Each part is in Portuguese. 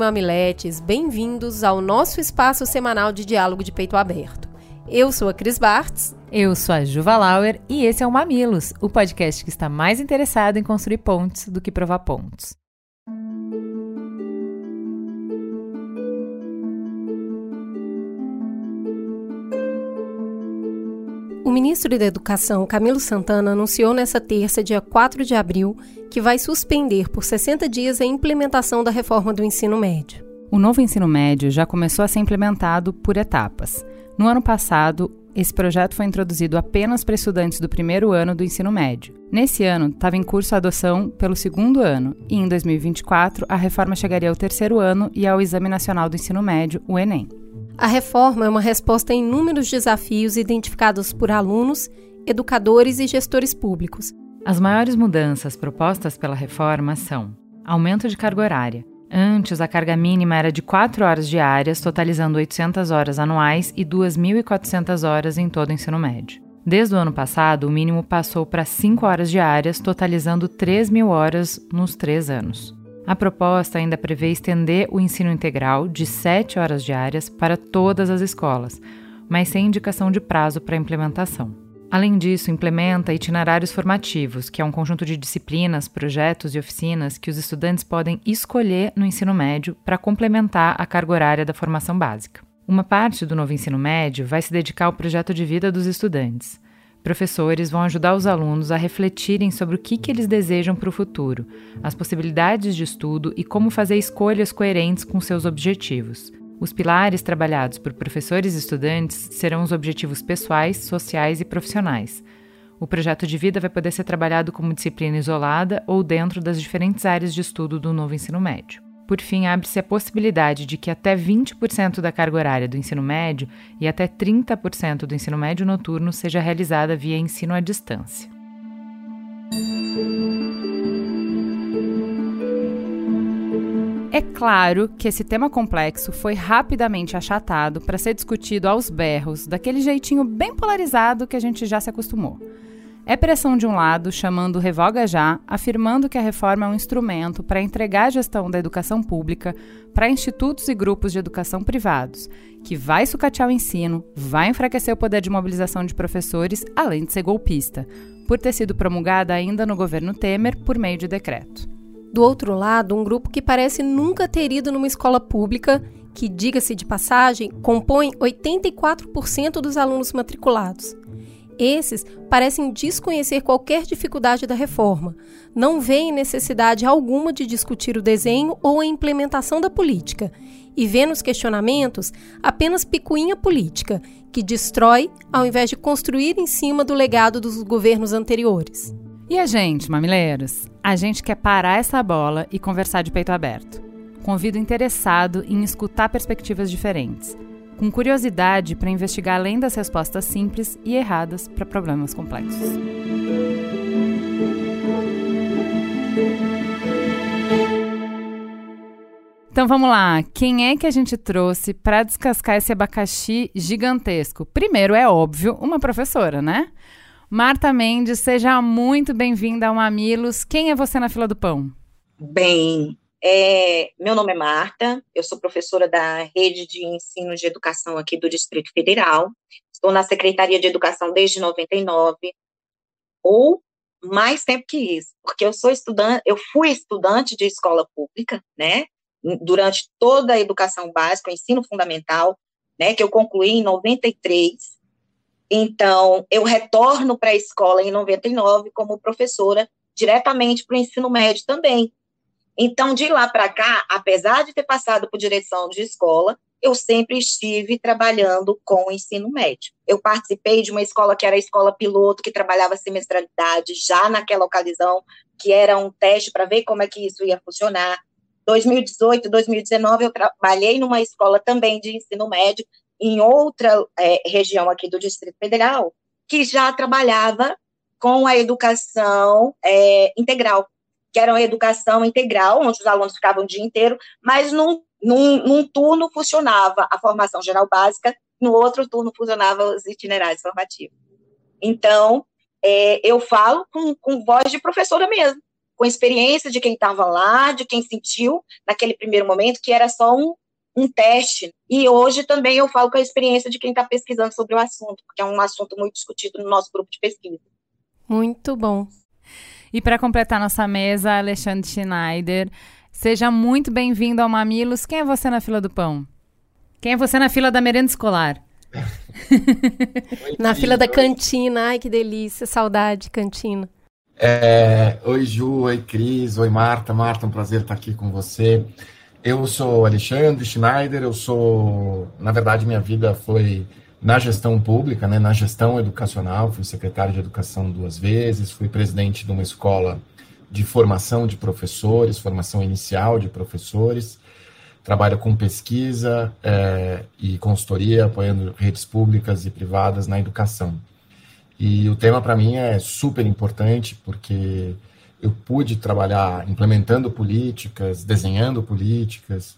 mamiletes, bem-vindos ao nosso espaço semanal de diálogo de peito aberto. Eu sou a Cris Bartz. Eu sou a Juva Lauer e esse é o Mamilos, o podcast que está mais interessado em construir pontes do que provar pontos. O ministro da Educação, Camilo Santana, anunciou nesta terça, dia 4 de abril, que vai suspender por 60 dias a implementação da reforma do ensino médio. O novo ensino médio já começou a ser implementado por etapas. No ano passado, esse projeto foi introduzido apenas para estudantes do primeiro ano do ensino médio. Nesse ano, estava em curso a adoção pelo segundo ano, e em 2024 a reforma chegaria ao terceiro ano e ao Exame Nacional do Ensino Médio, o Enem. A reforma é uma resposta a inúmeros desafios identificados por alunos, educadores e gestores públicos. As maiores mudanças propostas pela reforma são: aumento de carga horária. Antes, a carga mínima era de 4 horas diárias, totalizando 800 horas anuais e 2.400 horas em todo o ensino médio. Desde o ano passado, o mínimo passou para 5 horas diárias, totalizando 3.000 horas nos três anos. A proposta ainda prevê estender o ensino integral de 7 horas diárias para todas as escolas, mas sem indicação de prazo para implementação. Além disso, implementa itinerários formativos, que é um conjunto de disciplinas, projetos e oficinas que os estudantes podem escolher no ensino médio para complementar a carga horária da formação básica. Uma parte do novo ensino médio vai se dedicar ao projeto de vida dos estudantes. Professores vão ajudar os alunos a refletirem sobre o que, que eles desejam para o futuro, as possibilidades de estudo e como fazer escolhas coerentes com seus objetivos. Os pilares trabalhados por professores e estudantes serão os objetivos pessoais, sociais e profissionais. O projeto de vida vai poder ser trabalhado como disciplina isolada ou dentro das diferentes áreas de estudo do novo ensino médio. Por fim, abre-se a possibilidade de que até 20% da carga horária do ensino médio e até 30% do ensino médio noturno seja realizada via ensino à distância. É claro que esse tema complexo foi rapidamente achatado para ser discutido aos berros, daquele jeitinho bem polarizado que a gente já se acostumou. É pressão de um lado, chamando revoga já, afirmando que a reforma é um instrumento para entregar a gestão da educação pública para institutos e grupos de educação privados, que vai sucatear o ensino, vai enfraquecer o poder de mobilização de professores, além de ser golpista, por ter sido promulgada ainda no governo Temer por meio de decreto. Do outro lado, um grupo que parece nunca ter ido numa escola pública, que, diga-se de passagem, compõe 84% dos alunos matriculados esses parecem desconhecer qualquer dificuldade da reforma, não veem necessidade alguma de discutir o desenho ou a implementação da política, e vê nos questionamentos apenas picuinha política, que destrói ao invés de construir em cima do legado dos governos anteriores. E a gente, mamileiros? A gente quer parar essa bola e conversar de peito aberto. Convido interessado em escutar perspectivas diferentes com curiosidade para investigar além das respostas simples e erradas para problemas complexos. Então vamos lá, quem é que a gente trouxe para descascar esse abacaxi gigantesco? Primeiro, é óbvio, uma professora, né? Marta Mendes, seja muito bem-vinda ao Mamilos. Quem é você na fila do pão? Bem, é, meu nome é Marta, eu sou professora da Rede de Ensino de Educação aqui do Distrito Federal. Estou na Secretaria de Educação desde 99, ou mais tempo que isso, porque eu sou estudante, eu fui estudante de escola pública, né? Durante toda a educação básica, o ensino fundamental, né, que eu concluí em 93. Então, eu retorno para a escola em 99 como professora diretamente para o ensino médio também, então, de lá para cá, apesar de ter passado por direção de escola, eu sempre estive trabalhando com o ensino médio. Eu participei de uma escola que era a escola piloto, que trabalhava semestralidade já naquela ocasião, que era um teste para ver como é que isso ia funcionar. 2018, 2019, eu trabalhei numa escola também de ensino médio, em outra é, região aqui do Distrito Federal que já trabalhava com a educação é, integral, que era uma educação integral, onde os alunos ficavam o dia inteiro, mas num, num, num turno funcionava a formação geral básica, no outro turno funcionava os itinerários formativos. Então, é, eu falo com, com voz de professora mesmo, com experiência de quem estava lá, de quem sentiu naquele primeiro momento que era só um, um teste. E hoje também eu falo com a experiência de quem está pesquisando sobre o assunto, porque é um assunto muito discutido no nosso grupo de pesquisa. Muito bom. E para completar nossa mesa, Alexandre Schneider, seja muito bem-vindo ao Mamilos. Quem é você na fila do pão? Quem é você na fila da merenda escolar? na fila da cantina, ai que delícia, saudade, cantina. É, oi, Ju, oi, Cris, oi, Marta. Marta, um prazer estar aqui com você. Eu sou Alexandre Schneider, eu sou, na verdade, minha vida foi na gestão pública, né, na gestão educacional, fui secretário de educação duas vezes, fui presidente de uma escola de formação de professores, formação inicial de professores, trabalho com pesquisa é, e consultoria, apoiando redes públicas e privadas na educação. E o tema para mim é super importante porque eu pude trabalhar implementando políticas, desenhando políticas,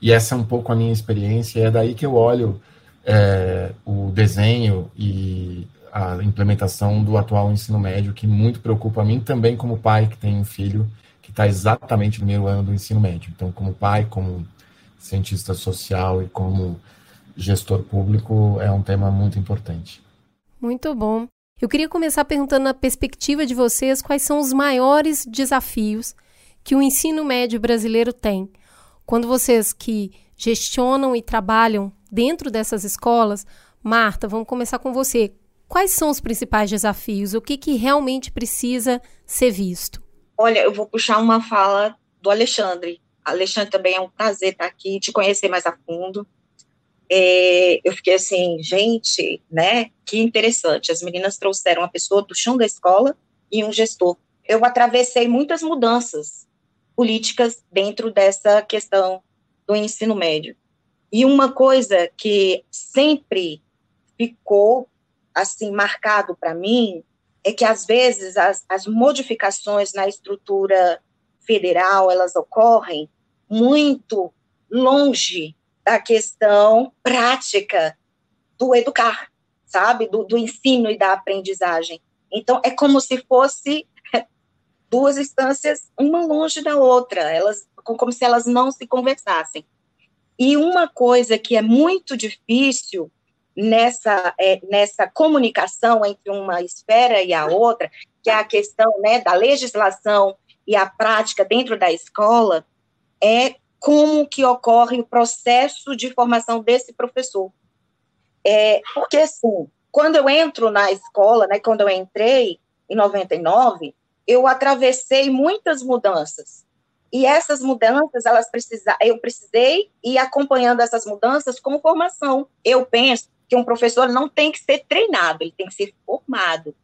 e essa é um pouco a minha experiência. É daí que eu olho é, o desenho e a implementação do atual ensino médio, que muito preocupa a mim também como pai que tem um filho que está exatamente no primeiro ano do ensino médio. Então, como pai, como cientista social e como gestor público, é um tema muito importante. Muito bom. Eu queria começar perguntando na perspectiva de vocês quais são os maiores desafios que o ensino médio brasileiro tem. Quando vocês que gestionam e trabalham dentro dessas escolas, Marta, vamos começar com você. Quais são os principais desafios? O que, que realmente precisa ser visto? Olha, eu vou puxar uma fala do Alexandre. Alexandre, também é um prazer estar aqui, te conhecer mais a fundo é, eu fiquei assim, gente, né, que interessante. As meninas trouxeram uma pessoa do chão da escola e um gestor. Eu atravessei muitas mudanças políticas dentro dessa questão do ensino médio. E uma coisa que sempre ficou assim marcado para mim é que às vezes as, as modificações na estrutura federal elas ocorrem muito longe da questão prática do educar, sabe? Do, do ensino e da aprendizagem. Então, é como se fosse duas instâncias, uma longe da outra, elas como se elas não se conversassem. E uma coisa que é muito difícil nessa, é, nessa comunicação entre uma esfera e a outra, que é a questão né, da legislação e a prática dentro da escola, é como que ocorre o processo de formação desse professor. É, porque, assim, quando eu entro na escola, né, quando eu entrei em 99, eu atravessei muitas mudanças. E essas mudanças, elas precisa, eu precisei ir acompanhando essas mudanças com formação. Eu penso que um professor não tem que ser treinado, ele tem que ser formado.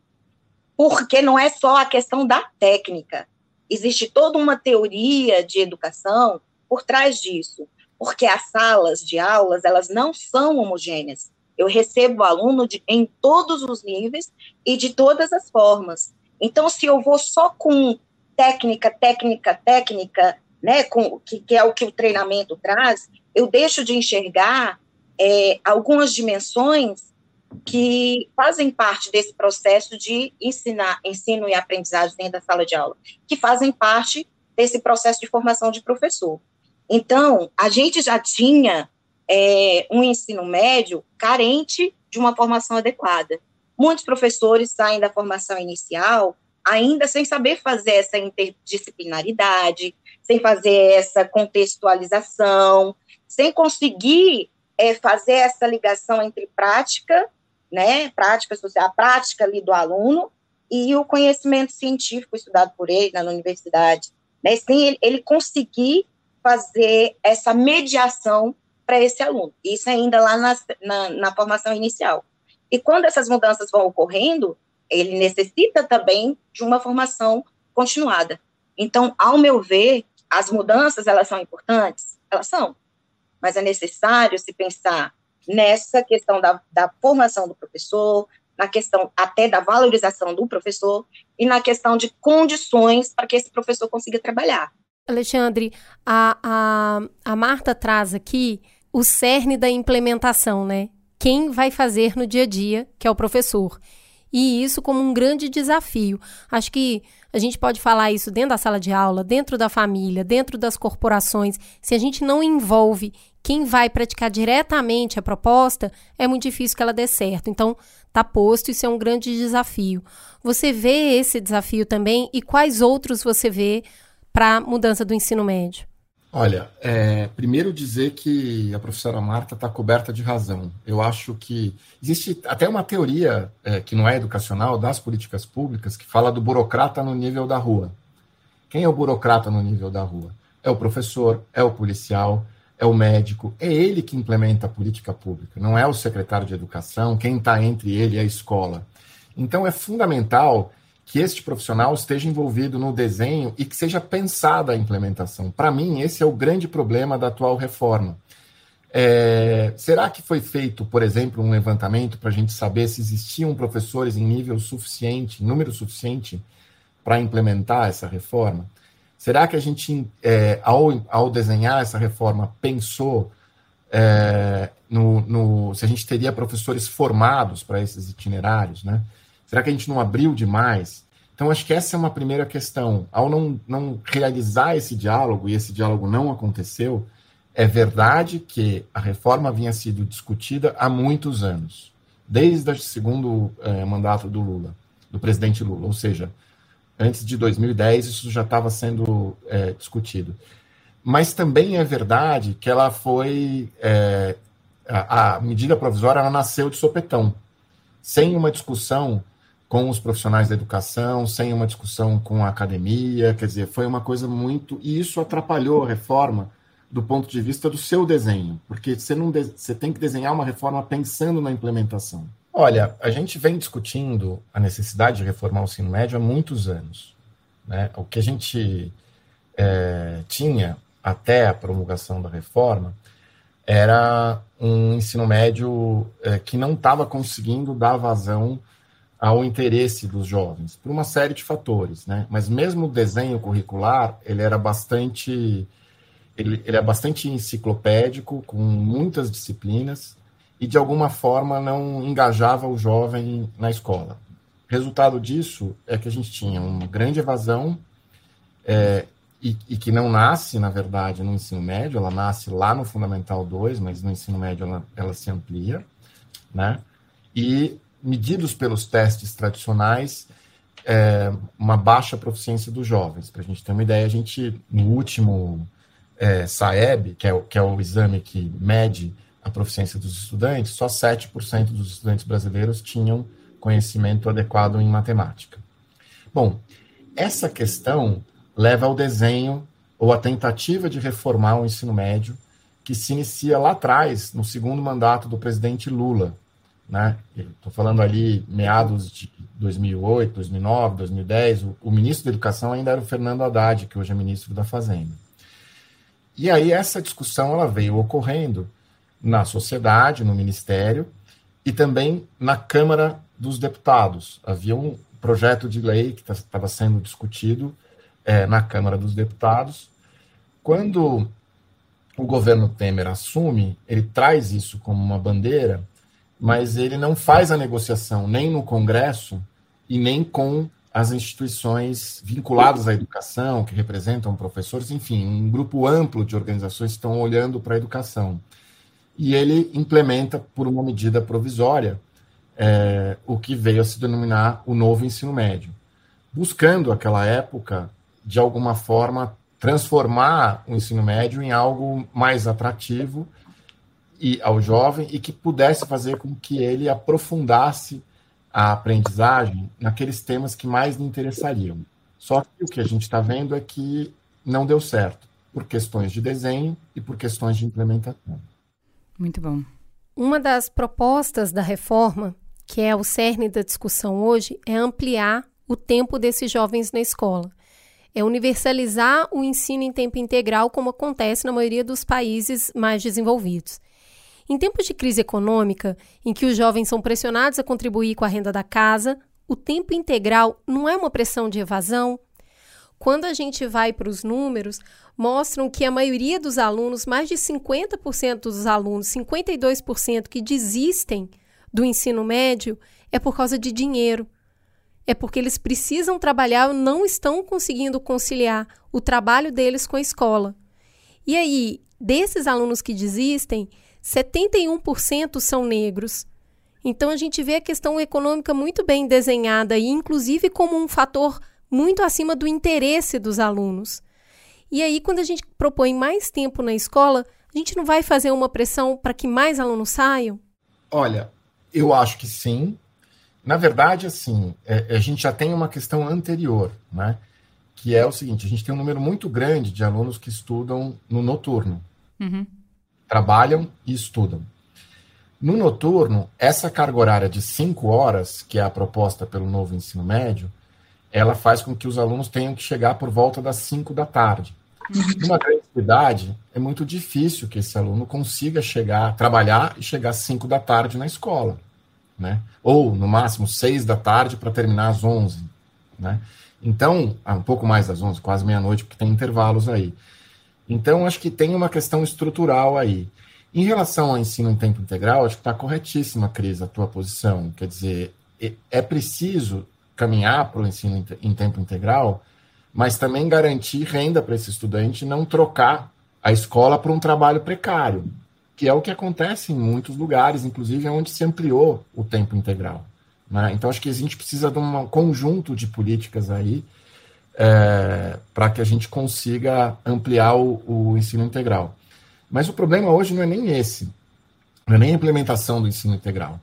Porque não é só a questão da técnica. Existe toda uma teoria de educação por trás disso, porque as salas de aulas, elas não são homogêneas. Eu recebo aluno de, em todos os níveis e de todas as formas. Então, se eu vou só com técnica, técnica, técnica, né, com, que, que é o que o treinamento traz, eu deixo de enxergar é, algumas dimensões que fazem parte desse processo de ensinar, ensino e aprendizagem dentro da sala de aula, que fazem parte desse processo de formação de professor. Então, a gente já tinha é, um ensino médio carente de uma formação adequada. Muitos professores saem da formação inicial ainda sem saber fazer essa interdisciplinaridade, sem fazer essa contextualização, sem conseguir é, fazer essa ligação entre prática, né, prática social, a prática ali do aluno e o conhecimento científico estudado por ele na universidade, né, sem ele, ele conseguir fazer essa mediação para esse aluno. Isso ainda lá na, na, na, formação inicial. E quando essas mudanças vão ocorrendo, ele necessita também de uma formação continuada. Então, ao meu ver, as mudanças, elas são importantes? Elas são. Mas é necessário se pensar nessa questão da, da formação do professor, na questão até da valorização do professor e na questão de condições para que esse professor consiga trabalhar. Alexandre, a, a, a Marta traz aqui o cerne da implementação, né? Quem vai fazer no dia a dia, que é o professor. E isso como um grande desafio. Acho que a gente pode falar isso dentro da sala de aula, dentro da família, dentro das corporações. Se a gente não envolve quem vai praticar diretamente a proposta, é muito difícil que ela dê certo. Então, tá posto, isso é um grande desafio. Você vê esse desafio também e quais outros você vê para a mudança do ensino médio? Olha, é, primeiro dizer que a professora Marta está coberta de razão. Eu acho que existe até uma teoria é, que não é educacional das políticas públicas que fala do burocrata no nível da rua. Quem é o burocrata no nível da rua? É o professor, é o policial, é o médico, é ele que implementa a política pública, não é o secretário de educação, quem está entre ele e a escola. Então é fundamental que este profissional esteja envolvido no desenho e que seja pensada a implementação. Para mim, esse é o grande problema da atual reforma. É, será que foi feito, por exemplo, um levantamento para a gente saber se existiam professores em nível suficiente, número suficiente, para implementar essa reforma? Será que a gente, é, ao, ao desenhar essa reforma, pensou é, no, no, se a gente teria professores formados para esses itinerários, né? Será que a gente não abriu demais? Então, acho que essa é uma primeira questão. Ao não, não realizar esse diálogo, e esse diálogo não aconteceu, é verdade que a reforma vinha sido discutida há muitos anos, desde o segundo é, mandato do Lula, do presidente Lula, ou seja, antes de 2010 isso já estava sendo é, discutido. Mas também é verdade que ela foi. É, a, a medida provisória ela nasceu de sopetão, sem uma discussão com os profissionais da educação, sem uma discussão com a academia, quer dizer, foi uma coisa muito. E isso atrapalhou a reforma do ponto de vista do seu desenho, porque você, não de... você tem que desenhar uma reforma pensando na implementação. Olha, a gente vem discutindo a necessidade de reformar o ensino médio há muitos anos. Né? O que a gente é, tinha até a promulgação da reforma era um ensino médio é, que não estava conseguindo dar vazão ao interesse dos jovens, por uma série de fatores, né? Mas mesmo o desenho curricular, ele era bastante ele, ele é bastante enciclopédico, com muitas disciplinas, e de alguma forma não engajava o jovem na escola. Resultado disso é que a gente tinha uma grande evasão, é, e, e, que não nasce, na verdade, no ensino médio, ela nasce lá no Fundamental 2, mas no ensino médio ela, ela se amplia, né? E medidos pelos testes tradicionais, é, uma baixa proficiência dos jovens. Para a gente ter uma ideia, a gente, no último é, SAEB, que é, o, que é o exame que mede a proficiência dos estudantes, só 7% dos estudantes brasileiros tinham conhecimento adequado em matemática. Bom, essa questão leva ao desenho ou à tentativa de reformar o ensino médio, que se inicia lá atrás, no segundo mandato do presidente Lula, né? Estou falando ali meados de 2008, 2009, 2010. O, o, ministro da Educação ainda era o Fernando Haddad, que hoje é ministro da Fazenda. E aí essa discussão ela veio ocorrendo na sociedade, no ministério e também na Câmara dos Deputados. Havia um projeto de lei que estava sendo discutido é, na Câmara dos Deputados. Quando o governo Temer assume, ele traz isso como uma bandeira mas ele não faz a negociação nem no Congresso e nem com as instituições vinculadas à educação, que representam professores, enfim, um grupo amplo de organizações estão olhando para a educação. E ele implementa, por uma medida provisória, é, o que veio a se denominar o novo ensino médio, buscando, aquela época, de alguma forma, transformar o ensino médio em algo mais atrativo e ao jovem e que pudesse fazer com que ele aprofundasse a aprendizagem naqueles temas que mais lhe interessariam. Só que o que a gente está vendo é que não deu certo, por questões de desenho e por questões de implementação. Muito bom. Uma das propostas da reforma, que é o cerne da discussão hoje, é ampliar o tempo desses jovens na escola. É universalizar o ensino em tempo integral, como acontece na maioria dos países mais desenvolvidos. Em tempos de crise econômica, em que os jovens são pressionados a contribuir com a renda da casa, o tempo integral não é uma pressão de evasão? Quando a gente vai para os números, mostram que a maioria dos alunos, mais de 50% dos alunos, 52% que desistem do ensino médio, é por causa de dinheiro. É porque eles precisam trabalhar não estão conseguindo conciliar o trabalho deles com a escola. E aí, desses alunos que desistem, 71% são negros. Então a gente vê a questão econômica muito bem desenhada e inclusive como um fator muito acima do interesse dos alunos. E aí quando a gente propõe mais tempo na escola, a gente não vai fazer uma pressão para que mais alunos saiam? Olha, eu acho que sim. Na verdade, assim, é, a gente já tem uma questão anterior, né? Que é o seguinte: a gente tem um número muito grande de alunos que estudam no noturno. Uhum trabalham e estudam. No noturno, essa carga horária de cinco horas, que é a proposta pelo novo ensino médio, ela faz com que os alunos tenham que chegar por volta das cinco da tarde. Numa grande cidade, é muito difícil que esse aluno consiga chegar, trabalhar e chegar às cinco da tarde na escola, né? Ou, no máximo, seis da tarde para terminar às onze, né? Então, um pouco mais das onze, quase meia-noite, porque tem intervalos aí. Então, acho que tem uma questão estrutural aí. Em relação ao ensino em tempo integral, acho que está corretíssima, Cris, a tua posição. Quer dizer, é preciso caminhar para o ensino em tempo integral, mas também garantir renda para esse estudante não trocar a escola por um trabalho precário, que é o que acontece em muitos lugares, inclusive onde se ampliou o tempo integral. Né? Então, acho que a gente precisa de um conjunto de políticas aí é, para que a gente consiga ampliar o, o, ensino integral. Mas o problema hoje não é nem esse, não é nem a implementação do ensino integral.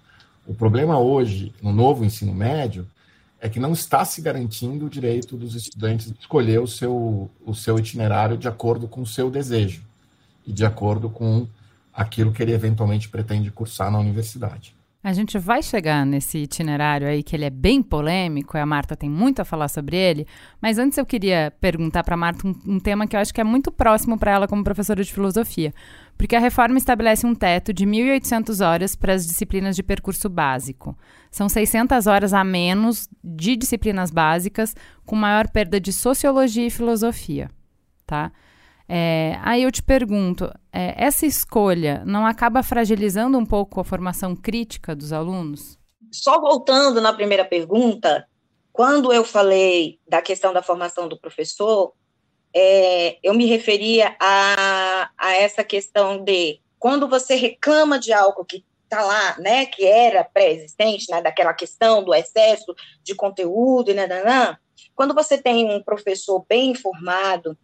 O problema hoje, no novo ensino médio, é que não está se garantindo o direito dos estudantes de escolher o seu, o seu itinerário de acordo com o seu desejo e de acordo com aquilo que ele eventualmente pretende cursar na universidade. A gente vai chegar nesse itinerário aí que ele é bem polêmico, e a Marta tem muito a falar sobre ele, mas antes eu queria perguntar para a Marta um, um, tema que eu acho que é muito próximo para ela como professora de filosofia, porque a reforma estabelece um teto de 1.800 horas para as disciplinas de percurso básico. São 600 horas a menos de disciplinas básicas, com maior perda de sociologia e filosofia, tá? É, aí eu te pergunto, é, essa escolha não acaba fragilizando um pouco a formação crítica dos alunos? Só voltando na primeira pergunta, quando eu falei da questão da formação do professor, é, eu me referia a, a essa questão de quando você reclama de algo que está lá, né, que era pré-existente, né, daquela questão do excesso de conteúdo, né, né, quando você tem um professor bem informado,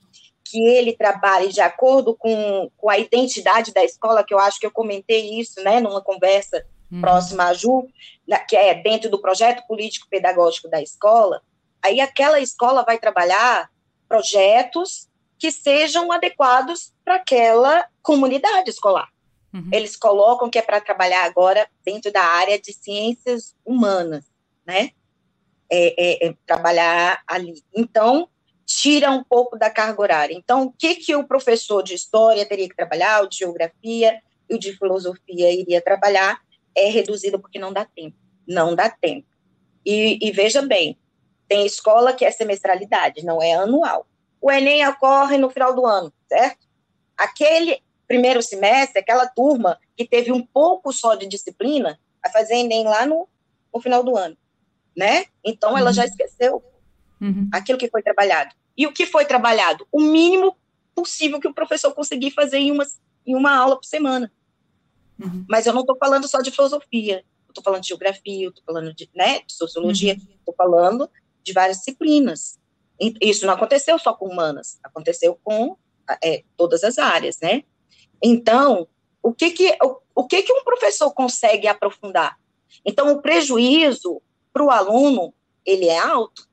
que ele trabalhe de acordo com, com a identidade da escola, que eu acho que eu comentei isso, né, numa conversa uhum. próxima a Ju, que é dentro do projeto político-pedagógico da escola, aí aquela escola vai trabalhar projetos que sejam adequados para aquela comunidade escolar. Uhum. Eles colocam que é para trabalhar agora dentro da área de ciências humanas, né? É, é, é trabalhar ali. Então, tira um pouco da carga horária. Então, o que, que o professor de história teria que trabalhar, o de geografia e o de filosofia iria trabalhar, é reduzido porque não dá tempo. Não dá tempo. E, e veja bem, tem escola que é semestralidade, não é anual. O Enem ocorre no final do ano, certo? Aquele primeiro semestre, aquela turma que teve um pouco só de disciplina, vai fazer Enem lá no, no final do ano, né? Então, ela uhum. já esqueceu uhum. aquilo que foi trabalhado. E o que foi trabalhado? O mínimo possível que o professor conseguir fazer em uma, em uma aula por semana. Uhum. Mas eu não estou falando só de filosofia, estou falando de geografia, estou falando de, né, de sociologia, estou uhum. falando de várias disciplinas. Isso não aconteceu só com humanas, aconteceu com é, todas as áreas, né? Então, o que que, o, o que que um professor consegue aprofundar? Então, o prejuízo para o aluno, ele é alto,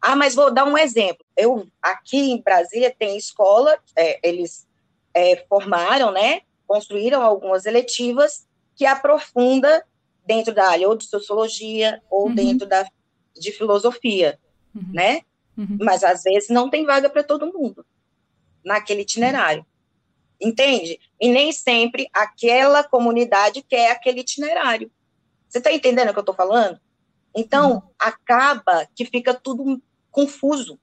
ah, mas vou dar um exemplo. Eu aqui em Brasília tem escola, é, eles é, formaram, né, construíram algumas eletivas que aprofunda dentro da área ou de sociologia ou uhum. dentro da de filosofia, uhum. né? Uhum. Mas às vezes não tem vaga para todo mundo naquele itinerário. entende? E nem sempre aquela comunidade quer aquele itinerário. Você está entendendo o que eu estou falando? Então, uhum. acaba que fica tudo confuso.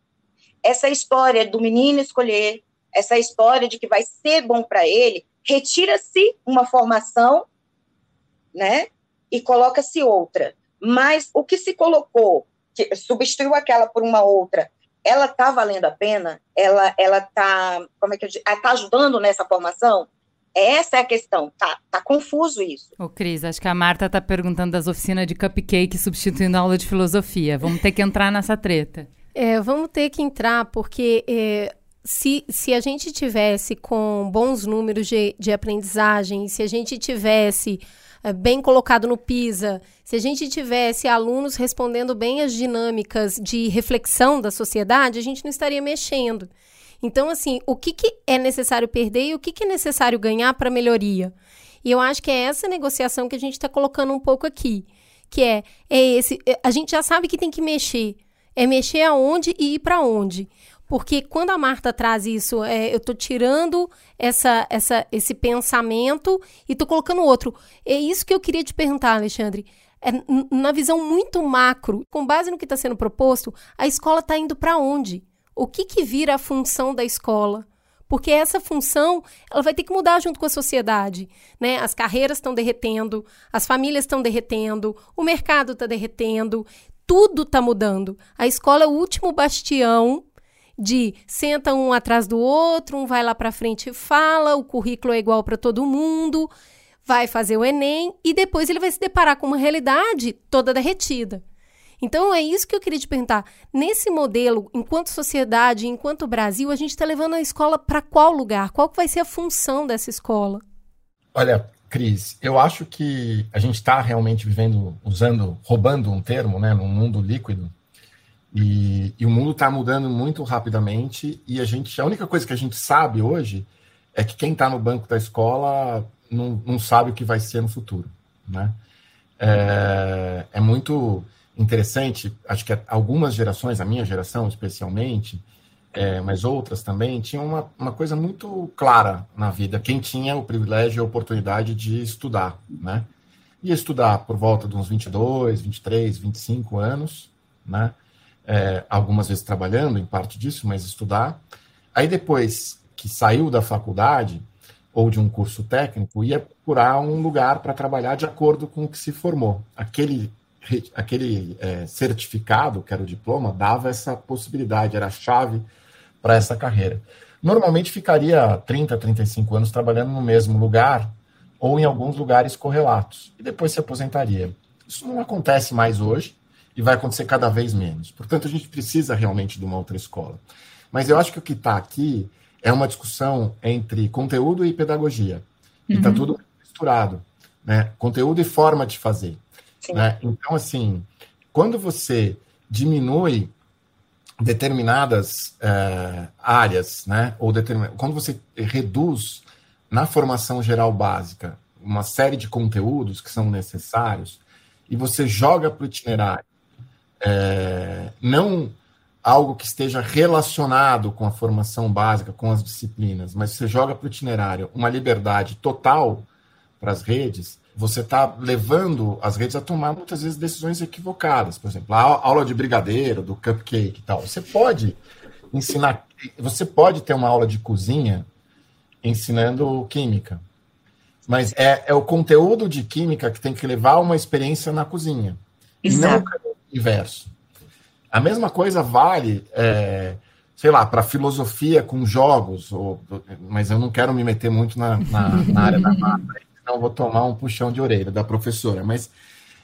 Essa história do menino escolher, essa história de que vai ser bom para ele, retira-se uma formação, né? E coloca-se outra. Mas o que se colocou, que substituiu aquela por uma outra, ela está valendo a pena? Ela ela está como é que está ajudando nessa formação? Essa é a questão. Tá, tá confuso isso. Ô, Cris, acho que a Marta tá perguntando das oficinas de cupcake substituindo a aula de filosofia. Vamos ter que entrar nessa treta. É, vamos ter que entrar, porque é, se, se a gente tivesse com bons números de, de aprendizagem, se a gente tivesse é, bem colocado no PISA, se a gente tivesse alunos respondendo bem as dinâmicas de reflexão da sociedade, a gente não estaria mexendo. Então, assim, o que, que é necessário perder e o que, que é necessário ganhar para melhoria? E eu acho que é essa negociação que a gente está colocando um pouco aqui. Que é, é esse. É, a gente já sabe que tem que mexer. É mexer aonde e ir para onde. Porque quando a Marta traz isso, é, eu estou tirando essa, essa, esse pensamento e estou colocando outro. É isso que eu queria te perguntar, Alexandre. É, na visão muito macro, com base no que está sendo proposto, a escola está indo para onde? O que, que vira a função da escola? Porque essa função ela vai ter que mudar junto com a sociedade. Né? As carreiras estão derretendo, as famílias estão derretendo, o mercado está derretendo, tudo está mudando. A escola é o último bastião de senta um atrás do outro, um vai lá para frente e fala, o currículo é igual para todo mundo, vai fazer o Enem e depois ele vai se deparar com uma realidade toda derretida. Então é isso que eu queria te perguntar. Nesse modelo, enquanto sociedade, enquanto Brasil, a gente está levando a escola para qual lugar? Qual vai ser a função dessa escola? Olha, Cris, eu acho que a gente está realmente vivendo, usando, roubando um termo, né, num mundo líquido. E, e o mundo está mudando muito rapidamente. E a gente, a única coisa que a gente sabe hoje é que quem está no banco da escola não, não sabe o que vai ser no futuro, né? É, é muito interessante, acho que algumas gerações, a minha geração especialmente, é, mas outras também, tinham uma, uma coisa muito clara na vida. Quem tinha o privilégio e a oportunidade de estudar, né? Ia estudar por volta de uns 22, 23, 25 anos, né? É, algumas vezes trabalhando, em parte disso, mas estudar. Aí depois que saiu da faculdade ou de um curso técnico, ia procurar um lugar para trabalhar de acordo com o que se formou. Aquele aquele é, certificado, que era o diploma, dava essa possibilidade, era a chave para essa carreira. Normalmente ficaria 30, 35 anos trabalhando no mesmo lugar ou em alguns lugares correlatos e depois se aposentaria. Isso não acontece mais hoje e vai acontecer cada vez menos. Portanto, a gente precisa realmente de uma outra escola. Mas eu acho que o que está aqui é uma discussão entre conteúdo e pedagogia. E está uhum. tudo misturado. Né? Conteúdo e forma de fazer. Né? Então, assim, quando você diminui determinadas é, áreas, né, ou determin... quando você reduz na formação geral básica uma série de conteúdos que são necessários e você joga para o itinerário é, não algo que esteja relacionado com a formação básica, com as disciplinas, mas você joga para o itinerário uma liberdade total para as redes, você está levando as redes a tomar muitas vezes decisões equivocadas. Por exemplo, a aula de brigadeiro, do cupcake e tal. Você pode ensinar, você pode ter uma aula de cozinha ensinando química, mas é, é o conteúdo de química que tem que levar a uma experiência na cozinha, Exato. e não o inverso. A mesma coisa vale, é, sei lá, para filosofia com jogos, ou, mas eu não quero me meter muito na, na, na área da mata senão vou tomar um puxão de orelha da professora. Mas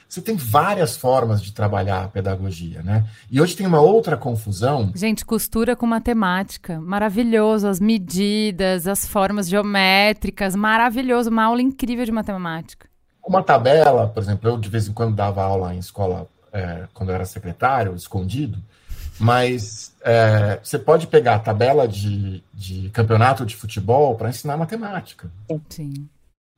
você tem várias formas de trabalhar a pedagogia, né? E hoje tem uma outra confusão. Gente, costura com matemática, maravilhoso, as medidas, as formas geométricas, maravilhoso, uma aula incrível de matemática. Uma tabela, por exemplo, eu de vez em quando dava aula em escola é, quando eu era secretário, escondido, mas é, você pode pegar a tabela de, de campeonato de futebol para ensinar matemática. Sim.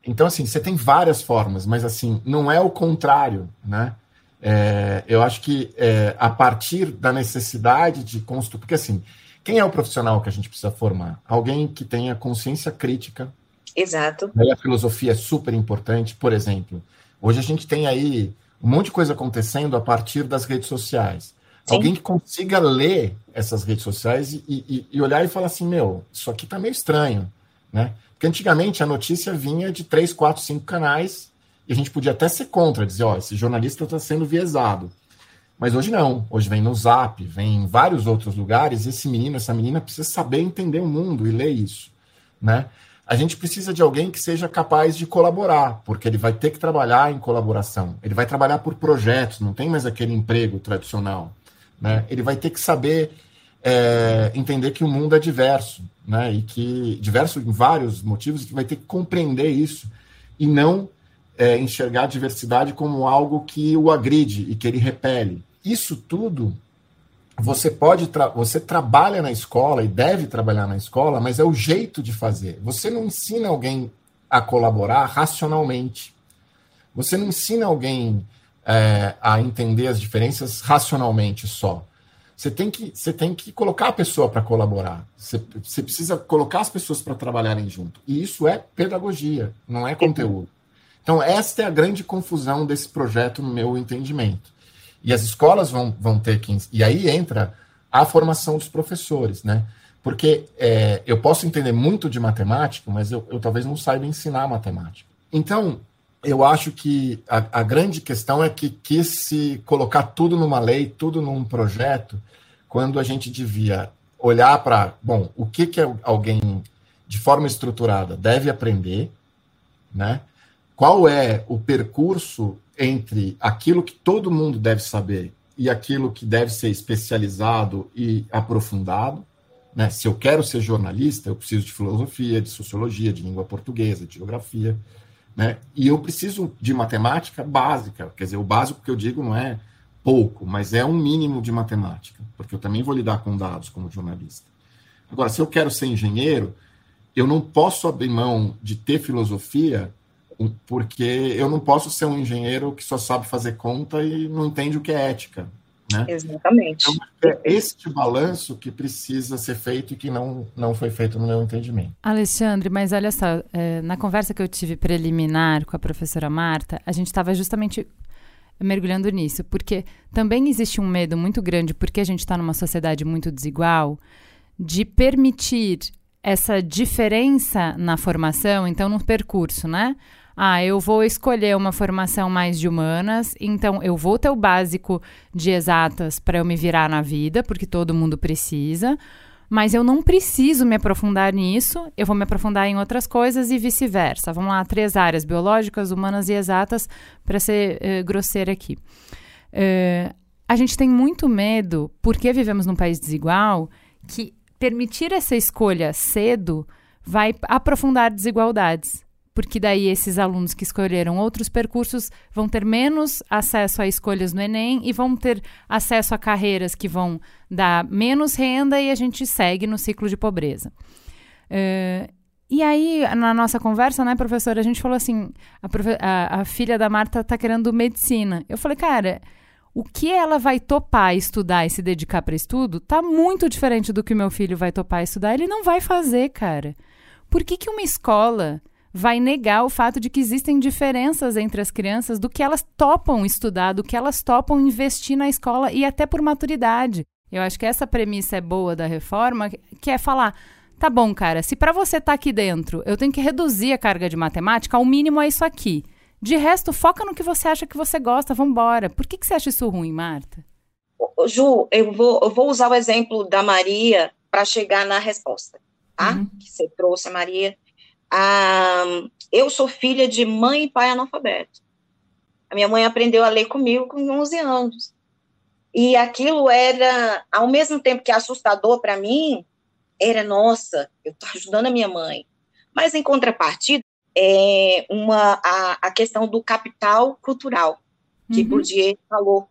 Então, assim, você tem várias formas, mas, assim, não é o contrário, né? É, eu acho que é, a partir da necessidade de construir... Porque, assim, Quem é o profissional que a gente precisa formar? Alguém que tenha consciência crítica. Exato. Aí a filosofia é super importante. Por exemplo, hoje a gente tem aí um monte de coisa acontecendo a partir das redes sociais. Sim. Alguém que consiga ler essas redes sociais e, e, e, olhar e falar assim, meu, isso aqui tá meio estranho, né? Porque antigamente a notícia vinha de três, quatro, cinco canais e a gente podia até ser contra, dizer, ó, esse jornalista está sendo viesado. Mas hoje não. Hoje vem no Zap, vem em vários outros lugares. Esse menino, essa menina precisa saber entender o mundo e ler isso, né? A gente precisa de alguém que seja capaz de colaborar, porque ele vai ter que trabalhar em colaboração. Ele vai trabalhar por projetos, não tem mais aquele emprego tradicional, né? Ele vai ter que saber é, entender que o mundo é diverso, né? E que diverso em vários motivos, vai ter que compreender isso e não é, enxergar a diversidade como algo que o agride e que ele repele. Isso tudo você pode tra você trabalha na escola e deve trabalhar na escola, mas é o jeito de fazer. Você não ensina alguém a colaborar racionalmente. Você não ensina alguém é, a entender as diferenças racionalmente só. Você tem que, você tem que colocar a pessoa para colaborar. Você, você precisa colocar as pessoas para trabalharem junto. E isso é pedagogia, não é conteúdo. Então, esta é a grande confusão desse projeto, no meu entendimento. E as escolas vão, vão ter que. E aí entra a formação dos professores, né? Porque é, eu posso entender muito de matemática, mas eu, eu, talvez não saiba ensinar matemática. Então, eu acho que a, a grande questão é que quis se colocar tudo numa lei, tudo num projeto, quando a gente devia olhar para, bom, o que, que alguém de forma estruturada deve aprender, né? qual é o percurso entre aquilo que todo mundo deve saber e aquilo que deve ser especializado e aprofundado. Né? Se eu quero ser jornalista, eu preciso de filosofia, de sociologia, de língua portuguesa, de geografia. Né? E eu preciso de matemática básica. Quer dizer, o básico que eu digo não é pouco, mas é um mínimo de matemática, porque eu também vou lidar com dados como jornalista. Agora, se eu quero ser engenheiro, eu não posso abrir mão de ter filosofia porque eu não posso ser um engenheiro que só sabe fazer conta e não entende o que é ética. Né? Exatamente. Então, é este balanço que precisa ser feito e que não, não foi feito no meu entendimento. Alexandre, mas olha só, é, na conversa que eu tive preliminar com a professora Marta, a gente estava justamente mergulhando nisso, porque também existe um medo muito grande, porque a gente está numa sociedade muito desigual, de permitir essa diferença na formação, então no percurso, né? Ah, eu vou escolher uma formação mais de humanas, então eu vou ter o básico de exatas para eu me virar na vida, porque todo mundo precisa, mas eu não preciso me aprofundar nisso, eu vou me aprofundar em outras coisas e vice-versa. Vamos lá, três áreas: biológicas, humanas e exatas, para ser uh, grosseira aqui. Uh, a gente tem muito medo, porque vivemos num país desigual, que permitir essa escolha cedo vai aprofundar desigualdades porque daí esses alunos que escolheram outros percursos vão ter menos acesso a escolhas no Enem e vão ter acesso a carreiras que vão dar menos renda e a gente segue no ciclo de pobreza. Uh, e aí, na nossa conversa, né, professora, a gente falou assim: a, a, a filha da Marta está querendo medicina. Eu falei, cara, o que ela vai topar estudar e se dedicar para estudo tá muito diferente do que meu filho vai topar estudar. Ele não vai fazer, cara. Por que, que uma escola vai negar o fato de que existem diferenças entre as crianças do que elas topam estudar, do que elas topam investir na escola e até por maturidade. Eu acho que essa premissa é boa da reforma, que é falar, tá bom, cara, se para você estar tá aqui dentro, eu tenho que reduzir a carga de matemática, ao mínimo é isso aqui. De resto, foca no que você acha que você gosta, vambora. Por que, que você acha isso ruim, Marta? Ju, eu vou, eu vou usar o exemplo da Maria para chegar na resposta, tá? Uhum. Que você trouxe, Maria. Ah, eu sou filha de mãe e pai analfabeto. A minha mãe aprendeu a ler comigo com 11 anos. E aquilo era, ao mesmo tempo que assustador para mim, era, nossa, eu estou ajudando a minha mãe. Mas, em contrapartida, é uma, a, a questão do capital cultural, que uhum. Bourdieu falou,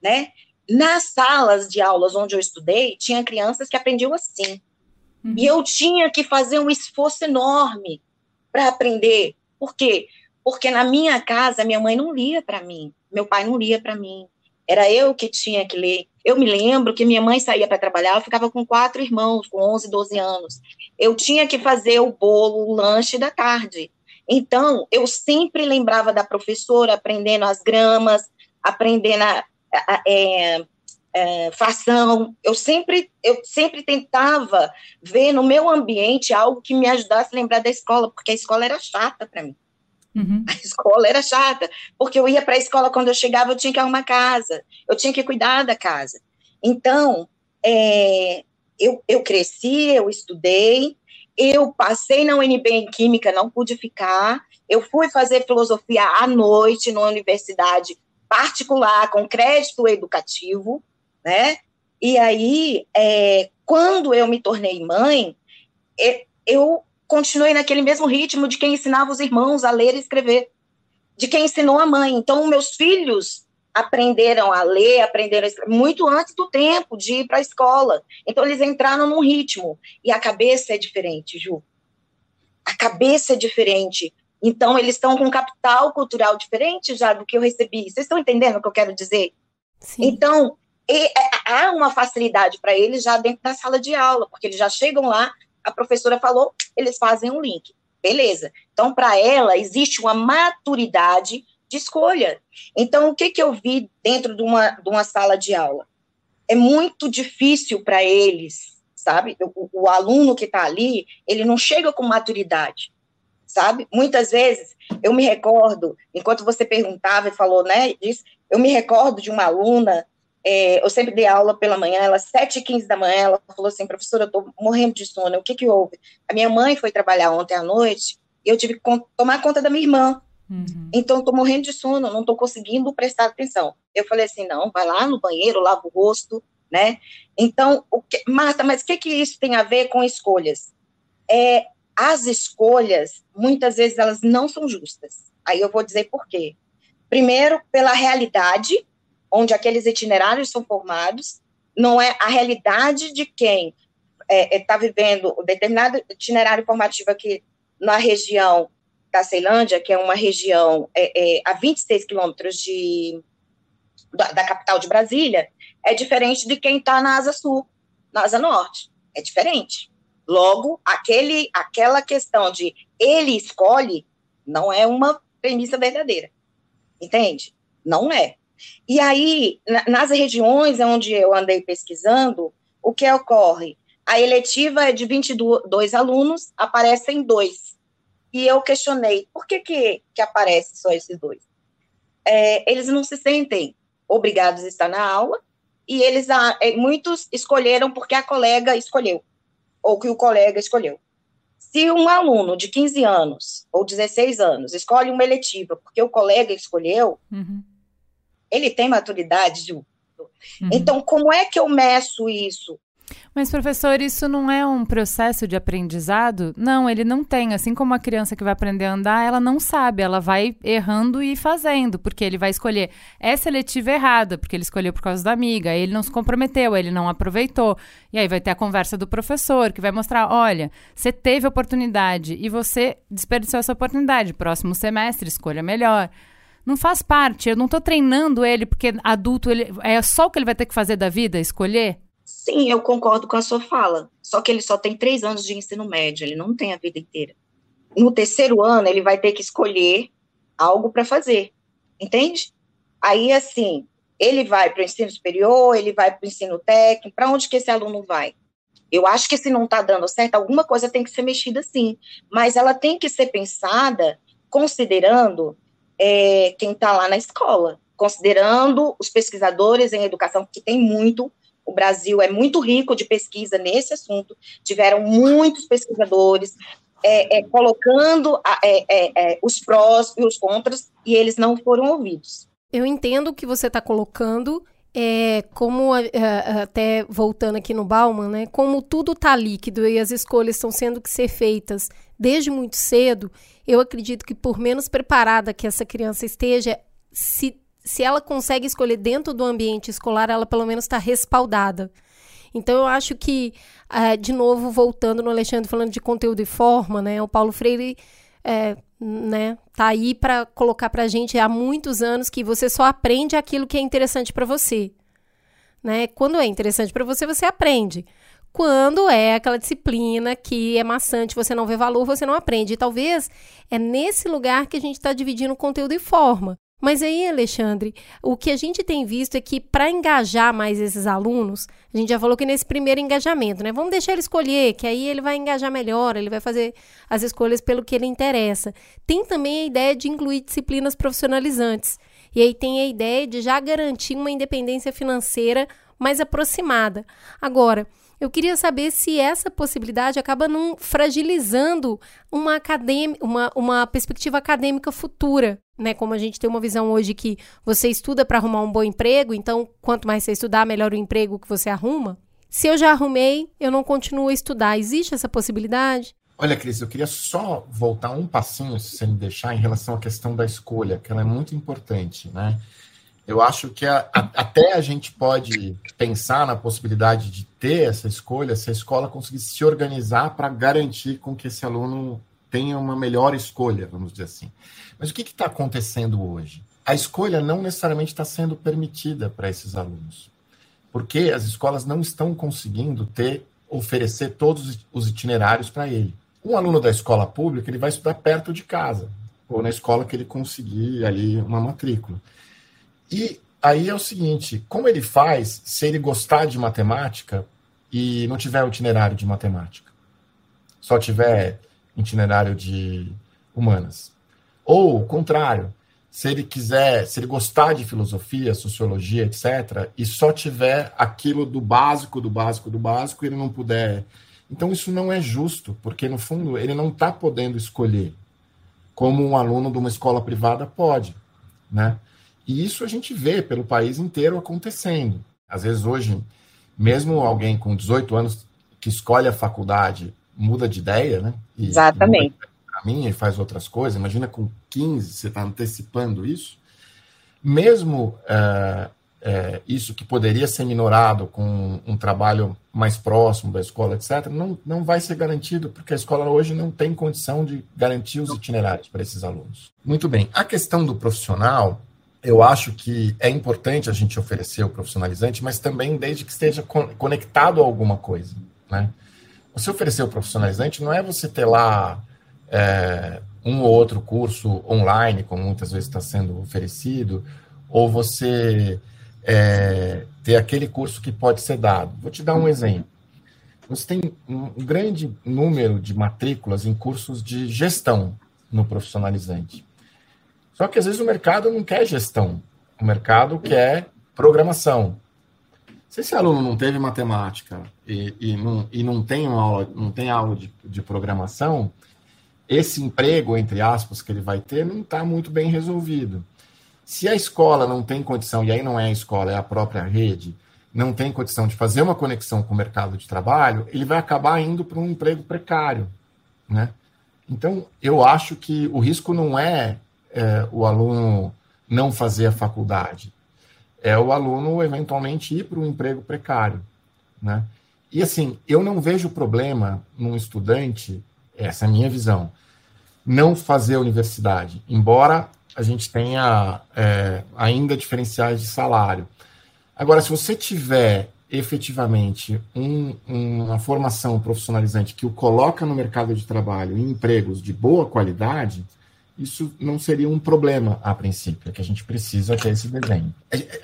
né? Nas salas de aulas onde eu estudei, tinha crianças que aprendiam assim. Uhum. E eu tinha que fazer um esforço enorme para aprender. Por quê? Porque na minha casa, minha mãe não lia para mim, meu pai não lia para mim. Era eu que tinha que ler. Eu me lembro que minha mãe saía para trabalhar, eu ficava com quatro irmãos, com 11, 12 anos. Eu tinha que fazer o bolo, o lanche da tarde. Então, eu sempre lembrava da professora aprendendo as gramas, aprendendo a, a, a é, é, fação. Eu sempre, eu sempre tentava ver no meu ambiente algo que me ajudasse a lembrar da escola, porque a escola era chata para mim. Uhum. A escola era chata, porque eu ia para a escola quando eu chegava, eu tinha que arrumar casa, eu tinha que cuidar da casa. Então, é, eu, eu cresci, eu estudei, eu passei na UNB em Química, não pude ficar, eu fui fazer filosofia à noite numa universidade particular, com crédito educativo, né? E aí, é, quando eu me tornei mãe, eu continuei naquele mesmo ritmo de quem ensinava os irmãos a ler e escrever, de quem ensinou a mãe. Então, meus filhos aprenderam a ler, aprenderam a escrever muito antes do tempo de ir para a escola. Então, eles entraram num ritmo. E a cabeça é diferente, Ju. A cabeça é diferente. Então, eles estão com um capital cultural diferente já do que eu recebi. Vocês estão entendendo o que eu quero dizer? Sim. Então, e, há uma facilidade para eles já dentro da sala de aula, porque eles já chegam lá a professora falou, eles fazem um link. Beleza. Então, para ela, existe uma maturidade de escolha. Então, o que, que eu vi dentro de uma, de uma sala de aula? É muito difícil para eles, sabe? O, o aluno que está ali, ele não chega com maturidade, sabe? Muitas vezes, eu me recordo, enquanto você perguntava e falou, né, disso, eu me recordo de uma aluna é, eu sempre dei aula pela manhã, ela, 7 e 15 da manhã, ela falou assim, professora, eu tô morrendo de sono, o que que houve? A minha mãe foi trabalhar ontem à noite, e eu tive que tomar conta da minha irmã, uhum. então eu tô morrendo de sono, não tô conseguindo prestar atenção. Eu falei assim, não, vai lá no banheiro, lava o rosto, né? Então, o que, Marta, mas o que que isso tem a ver com escolhas? É, as escolhas, muitas vezes, elas não são justas. Aí eu vou dizer por quê. Primeiro, pela realidade, onde aqueles itinerários são formados, não é a realidade de quem está é, é tá vivendo o determinado itinerário formativo aqui na região da Ceilândia, que é uma região é, é, a 26 quilômetros de, da, da, capital de Brasília, é diferente de quem está na Asa Sul, na Asa Norte. É diferente. Logo, aquele, aquela questão de ele escolhe não é uma premissa verdadeira. Entende? Não é. E aí, nas regiões onde eu andei pesquisando, o que ocorre? A eletiva é de 22 alunos, aparecem dois. E eu questionei, por que que, que aparece só esses dois? É, eles não se sentem obrigados a estar na aula, e eles, é, muitos escolheram porque a colega escolheu, ou que o colega escolheu. Se um aluno de 15 anos ou 16 anos escolhe uma eletiva porque o colega escolheu, uhum ele tem maturidade, Ju. Uhum. Então, como é que eu meço isso? Mas, professor, isso não é um processo de aprendizado? Não, ele não tem. Assim como a criança que vai aprender a andar, ela não sabe, ela vai errando e fazendo, porque ele vai escolher essa eletiva errada, porque ele escolheu por causa da amiga, ele não se comprometeu, ele não aproveitou. E aí vai ter a conversa do professor, que vai mostrar: olha, você teve oportunidade e você desperdiçou essa oportunidade. Próximo semestre, escolha melhor não faz parte. Eu não estou treinando ele porque adulto ele é só o que ele vai ter que fazer da vida, escolher. Sim, eu concordo com a sua fala. Só que ele só tem três anos de ensino médio, ele não tem a vida inteira. No terceiro ano, ele vai ter que escolher algo para fazer, entende? Aí, assim, ele vai para o ensino superior, ele vai para o ensino técnico, para onde que esse aluno vai? Eu acho que se não está dando certo, alguma coisa tem que ser mexida sim, mas ela tem que ser pensada considerando é, quem está lá na escola, considerando os pesquisadores em educação, que tem muito, o Brasil é muito rico de pesquisa nesse assunto, tiveram muitos pesquisadores é, é, colocando é, é, é, os prós e os contras, e eles não foram ouvidos. Eu entendo o que você está colocando, é, como até voltando aqui no Bauman, né, como tudo está líquido e as escolhas estão sendo que ser feitas desde muito cedo, eu acredito que por menos preparada que essa criança esteja, se, se ela consegue escolher dentro do ambiente escolar, ela pelo menos está respaldada. Então eu acho que, uh, de novo, voltando no Alexandre falando de conteúdo e forma, né? O Paulo Freire é, né, tá aí para colocar pra gente há muitos anos que você só aprende aquilo que é interessante para você. Né? Quando é interessante para você, você aprende. Quando é aquela disciplina que é maçante, você não vê valor, você não aprende. E talvez é nesse lugar que a gente está dividindo conteúdo e forma. Mas aí, Alexandre, o que a gente tem visto é que para engajar mais esses alunos, a gente já falou que nesse primeiro engajamento, né? Vamos deixar ele escolher, que aí ele vai engajar melhor, ele vai fazer as escolhas pelo que ele interessa. Tem também a ideia de incluir disciplinas profissionalizantes. E aí tem a ideia de já garantir uma independência financeira mais aproximada. Agora, eu queria saber se essa possibilidade acaba não fragilizando uma, uma, uma perspectiva acadêmica futura. Né, como a gente tem uma visão hoje que você estuda para arrumar um bom emprego, então quanto mais você estudar, melhor o emprego que você arruma. Se eu já arrumei, eu não continuo a estudar. Existe essa possibilidade? Olha, Cris, eu queria só voltar um passinho, se você me deixar, em relação à questão da escolha, que ela é muito importante, né? Eu acho que a, a, até a gente pode pensar na possibilidade de ter essa escolha se a escola conseguir se organizar para garantir com que esse aluno tenha uma melhor escolha, vamos dizer assim. Mas o que está acontecendo hoje? A escolha não necessariamente está sendo permitida para esses alunos, porque as escolas não estão conseguindo ter oferecer todos os itinerários para ele. Um aluno da escola pública ele vai estudar perto de casa ou na escola que ele conseguir ali uma matrícula. E aí é o seguinte: como ele faz se ele gostar de matemática e não tiver itinerário de matemática? Só tiver itinerário de humanas. Ou o contrário, se ele quiser, se ele gostar de filosofia, sociologia, etc., e só tiver aquilo do básico, do básico, do básico, ele não puder. Então, isso não é justo, porque, no fundo, ele não está podendo escolher, como um aluno de uma escola privada pode. Né? E isso a gente vê pelo país inteiro acontecendo. Às vezes hoje, mesmo alguém com 18 anos que escolhe a faculdade muda de ideia, né? E, Exatamente. Caminha e faz outras coisas. Imagina com 15 você está antecipando isso. Mesmo é, é, isso que poderia ser minorado com um trabalho mais próximo da escola, etc., não, não vai ser garantido, porque a escola hoje não tem condição de garantir os itinerários para esses alunos. Muito bem. A questão do profissional, eu acho que é importante a gente oferecer o profissionalizante, mas também desde que esteja conectado a alguma coisa, né? Você oferecer o profissionalizante não é você ter lá é, um ou outro curso online, como muitas vezes está sendo oferecido, ou você é, ter aquele curso que pode ser dado. Vou te dar um exemplo. Você tem um grande número de matrículas em cursos de gestão no profissionalizante. Só que às vezes o mercado não quer gestão, o mercado quer programação. Se esse aluno não teve matemática e, e, não, e não tem aula, não tem aula de, de programação, esse emprego, entre aspas, que ele vai ter, não está muito bem resolvido. Se a escola não tem condição, e aí não é a escola, é a própria rede, não tem condição de fazer uma conexão com o mercado de trabalho, ele vai acabar indo para um emprego precário, né? Então, eu acho que o risco não é é, o aluno não fazer a faculdade. É o aluno, eventualmente, ir para um emprego precário. Né? E, assim, eu não vejo problema num estudante, essa é a minha visão, não fazer a universidade, embora a gente tenha é, ainda diferenciais de salário. Agora, se você tiver efetivamente um, uma formação profissionalizante que o coloca no mercado de trabalho em empregos de boa qualidade, isso não seria um problema a princípio, que a gente precisa ter esse desenho.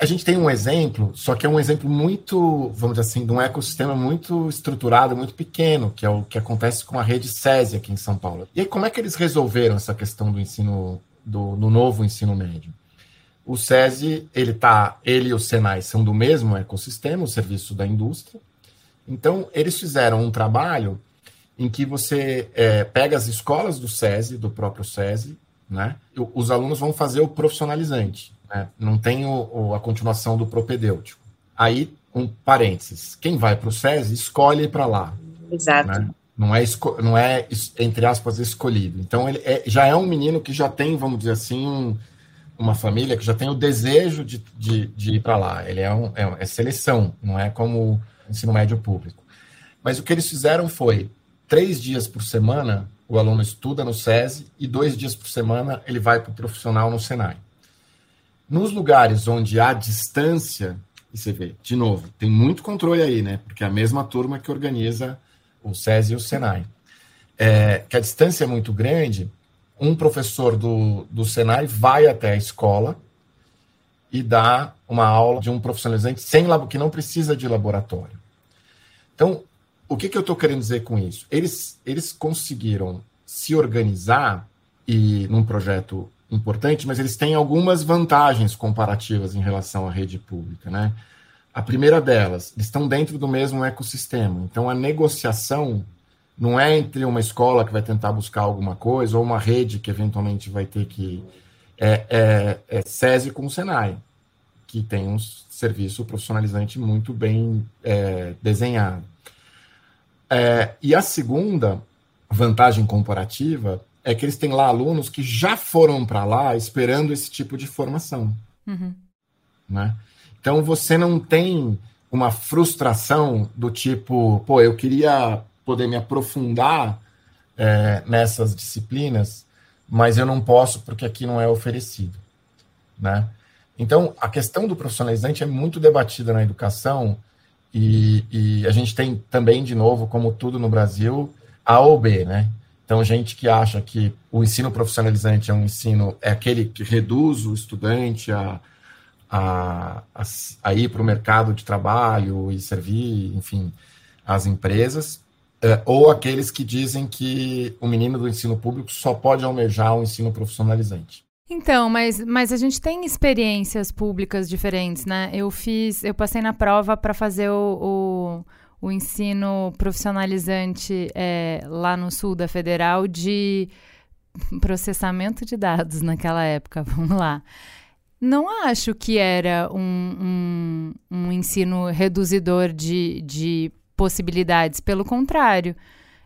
A gente tem um exemplo, só que é um exemplo muito, vamos dizer assim, de um ecossistema muito estruturado, muito pequeno, que é o que acontece com a rede SESI aqui em São Paulo. E aí, como é que eles resolveram essa questão do ensino, do, do novo ensino médio? O SESI, ele tá, ele e o Senai são do mesmo ecossistema, o serviço da indústria. Então, eles fizeram um trabalho em que você é, pega as escolas do SESI, do próprio SESI, né? Os alunos vão fazer o profissionalizante, né? Não tem o, o, a continuação do propedêutico. Aí, um parênteses, quem vai para o SESI escolhe ir para lá. Exato. Né? Não é, não é, entre aspas, escolhido. Então, ele é, já é um menino que já tem, vamos dizer assim, um, uma família que já tem o desejo de, de, de ir para lá. Ele é, um, é, é seleção, não é como ensino médio público. Mas o que eles fizeram foi três dias por semana, o aluno estuda no SESI e dois dias por semana ele vai para o profissional no Senai. Nos lugares onde há distância, e você vê, de novo, tem muito controle aí, né? Porque é a mesma turma que organiza o SESI e o Senai. É, que a distância é muito grande, um professor do, do Senai vai até a escola e dá uma aula de um profissionalizante sem que não precisa de laboratório. Então, o que, que eu estou querendo dizer com isso? Eles, eles conseguiram se organizar e num projeto importante, mas eles têm algumas vantagens comparativas em relação à rede pública, né? A primeira delas, eles estão dentro do mesmo ecossistema. Então, a negociação não é entre uma escola que vai tentar buscar alguma coisa ou uma rede que eventualmente vai ter que. É, é, é SESI com o Senai, que tem um serviço profissionalizante muito bem é, desenhado. É, e a segunda vantagem comparativa é que eles têm lá alunos que já foram para lá esperando esse tipo de formação. Uhum. Né? Então você não tem uma frustração do tipo, pô, eu queria poder me aprofundar é, nessas disciplinas, mas eu não posso porque aqui não é oferecido. Né? Então, a questão do profissionalizante é muito debatida na educação e, e, a gente tem também, de novo, como tudo no Brasil, A ou B, né? Então, gente que acha que o ensino profissionalizante é um ensino, é aquele que reduz o estudante a, a, a, a ir para o mercado de trabalho e servir, enfim, as empresas, é, ou aqueles que dizem que o menino do ensino público só pode almejar o um ensino profissionalizante. Então, mas, mas a gente tem experiências públicas diferentes, né? Eu fiz, eu passei na prova para fazer o, o, o, ensino profissionalizante é, lá no sul da Federal de processamento de dados naquela época. Vamos lá. Não acho que era um, um, um ensino reduzidor de, de possibilidades, pelo contrário.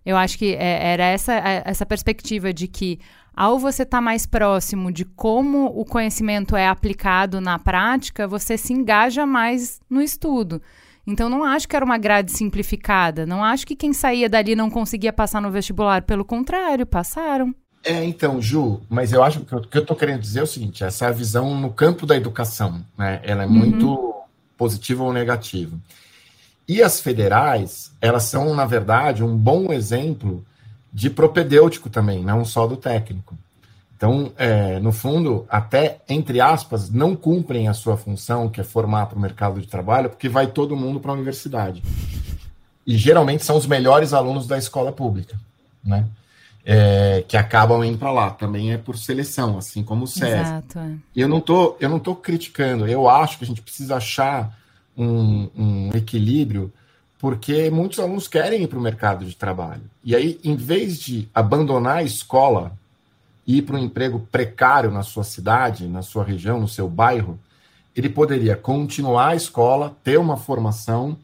Eu acho que é, era essa, é, essa perspectiva de que ao você estar tá mais próximo de como o conhecimento é aplicado na prática, você se engaja mais no estudo. Então, não acho que era uma grade simplificada. Não acho que quem saía dali não conseguia passar no vestibular. Pelo contrário, passaram. É, então, Ju, mas eu acho que o que eu estou querendo dizer é o seguinte: essa visão no campo da educação, né? Ela é uhum. muito positiva ou negativa. E as federais, elas são, na verdade, um bom exemplo de propedêutico também, não só do técnico. Então, é, no fundo, até, entre aspas, não cumprem a sua função, que é formar para o mercado de trabalho, porque vai todo mundo para a universidade. E geralmente são os melhores alunos da escola pública, né? É, que acabam indo para lá. Também é por seleção, assim como o SESI. Exato, é. E eu não tô, eu não tô criticando. Eu acho que a gente precisa achar um, um equilíbrio porque muitos alunos querem ir para o mercado de trabalho. E aí, em vez de abandonar a escola e ir para um emprego precário na sua cidade, na sua região, no seu bairro, ele poderia continuar a escola, ter uma formação,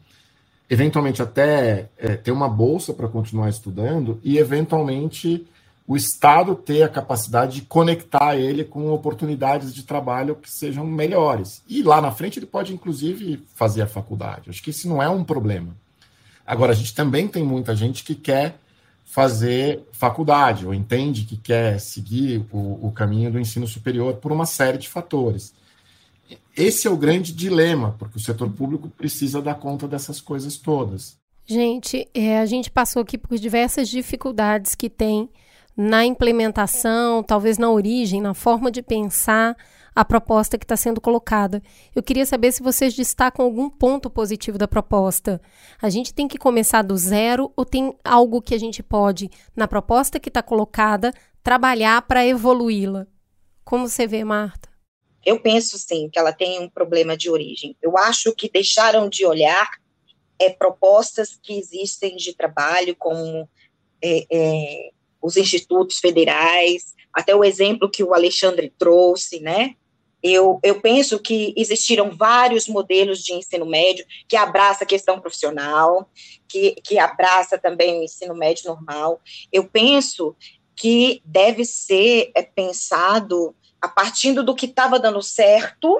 eventualmente até é, ter uma bolsa para continuar estudando e, eventualmente, o Estado ter a capacidade de conectar ele com oportunidades de trabalho que sejam melhores. E lá na frente ele pode, inclusive, fazer a faculdade. Acho que isso não é um problema. Agora, a gente também tem muita gente que quer fazer faculdade, ou entende que quer seguir o, o caminho do ensino superior por uma série de fatores. Esse é o grande dilema, porque o setor público precisa dar conta dessas coisas todas. Gente, é, a gente passou aqui por diversas dificuldades que tem na implementação, talvez na origem, na forma de pensar a proposta que está sendo colocada. Eu queria saber se vocês destacam algum ponto positivo da proposta. A gente tem que começar do zero ou tem algo que a gente pode, na proposta que está colocada, trabalhar para evoluí-la? Como você vê, Marta? Eu penso sim que ela tem um problema de origem. Eu acho que deixaram de olhar é, propostas que existem de trabalho, como é, é, os institutos federais, até o exemplo que o Alexandre trouxe, né? Eu, eu penso que existiram vários modelos de ensino médio que abraça a questão profissional, que, que abraça também o ensino médio normal. Eu penso que deve ser é, pensado a partir do que estava dando certo,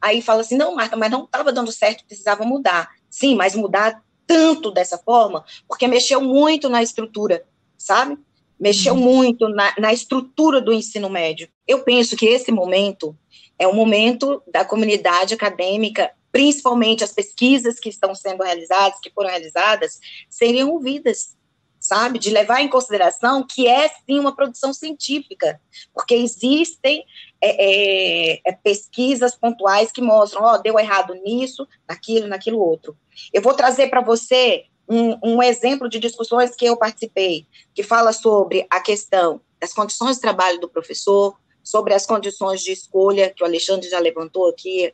aí fala assim, não, Marta, mas não estava dando certo, precisava mudar. Sim, mas mudar tanto dessa forma, porque mexeu muito na estrutura, sabe? mexeu uhum. muito na, na estrutura do ensino médio. Eu penso que esse momento é o momento da comunidade acadêmica, principalmente as pesquisas que estão sendo realizadas, que foram realizadas, serem ouvidas, sabe? De levar em consideração que é sim uma produção científica, porque existem é, é, é pesquisas pontuais que mostram, ó, oh, deu errado nisso, naquilo, naquilo outro. Eu vou trazer para você um, um exemplo de discussões que eu participei, que fala sobre a questão das condições de trabalho do professor, sobre as condições de escolha, que o Alexandre já levantou aqui,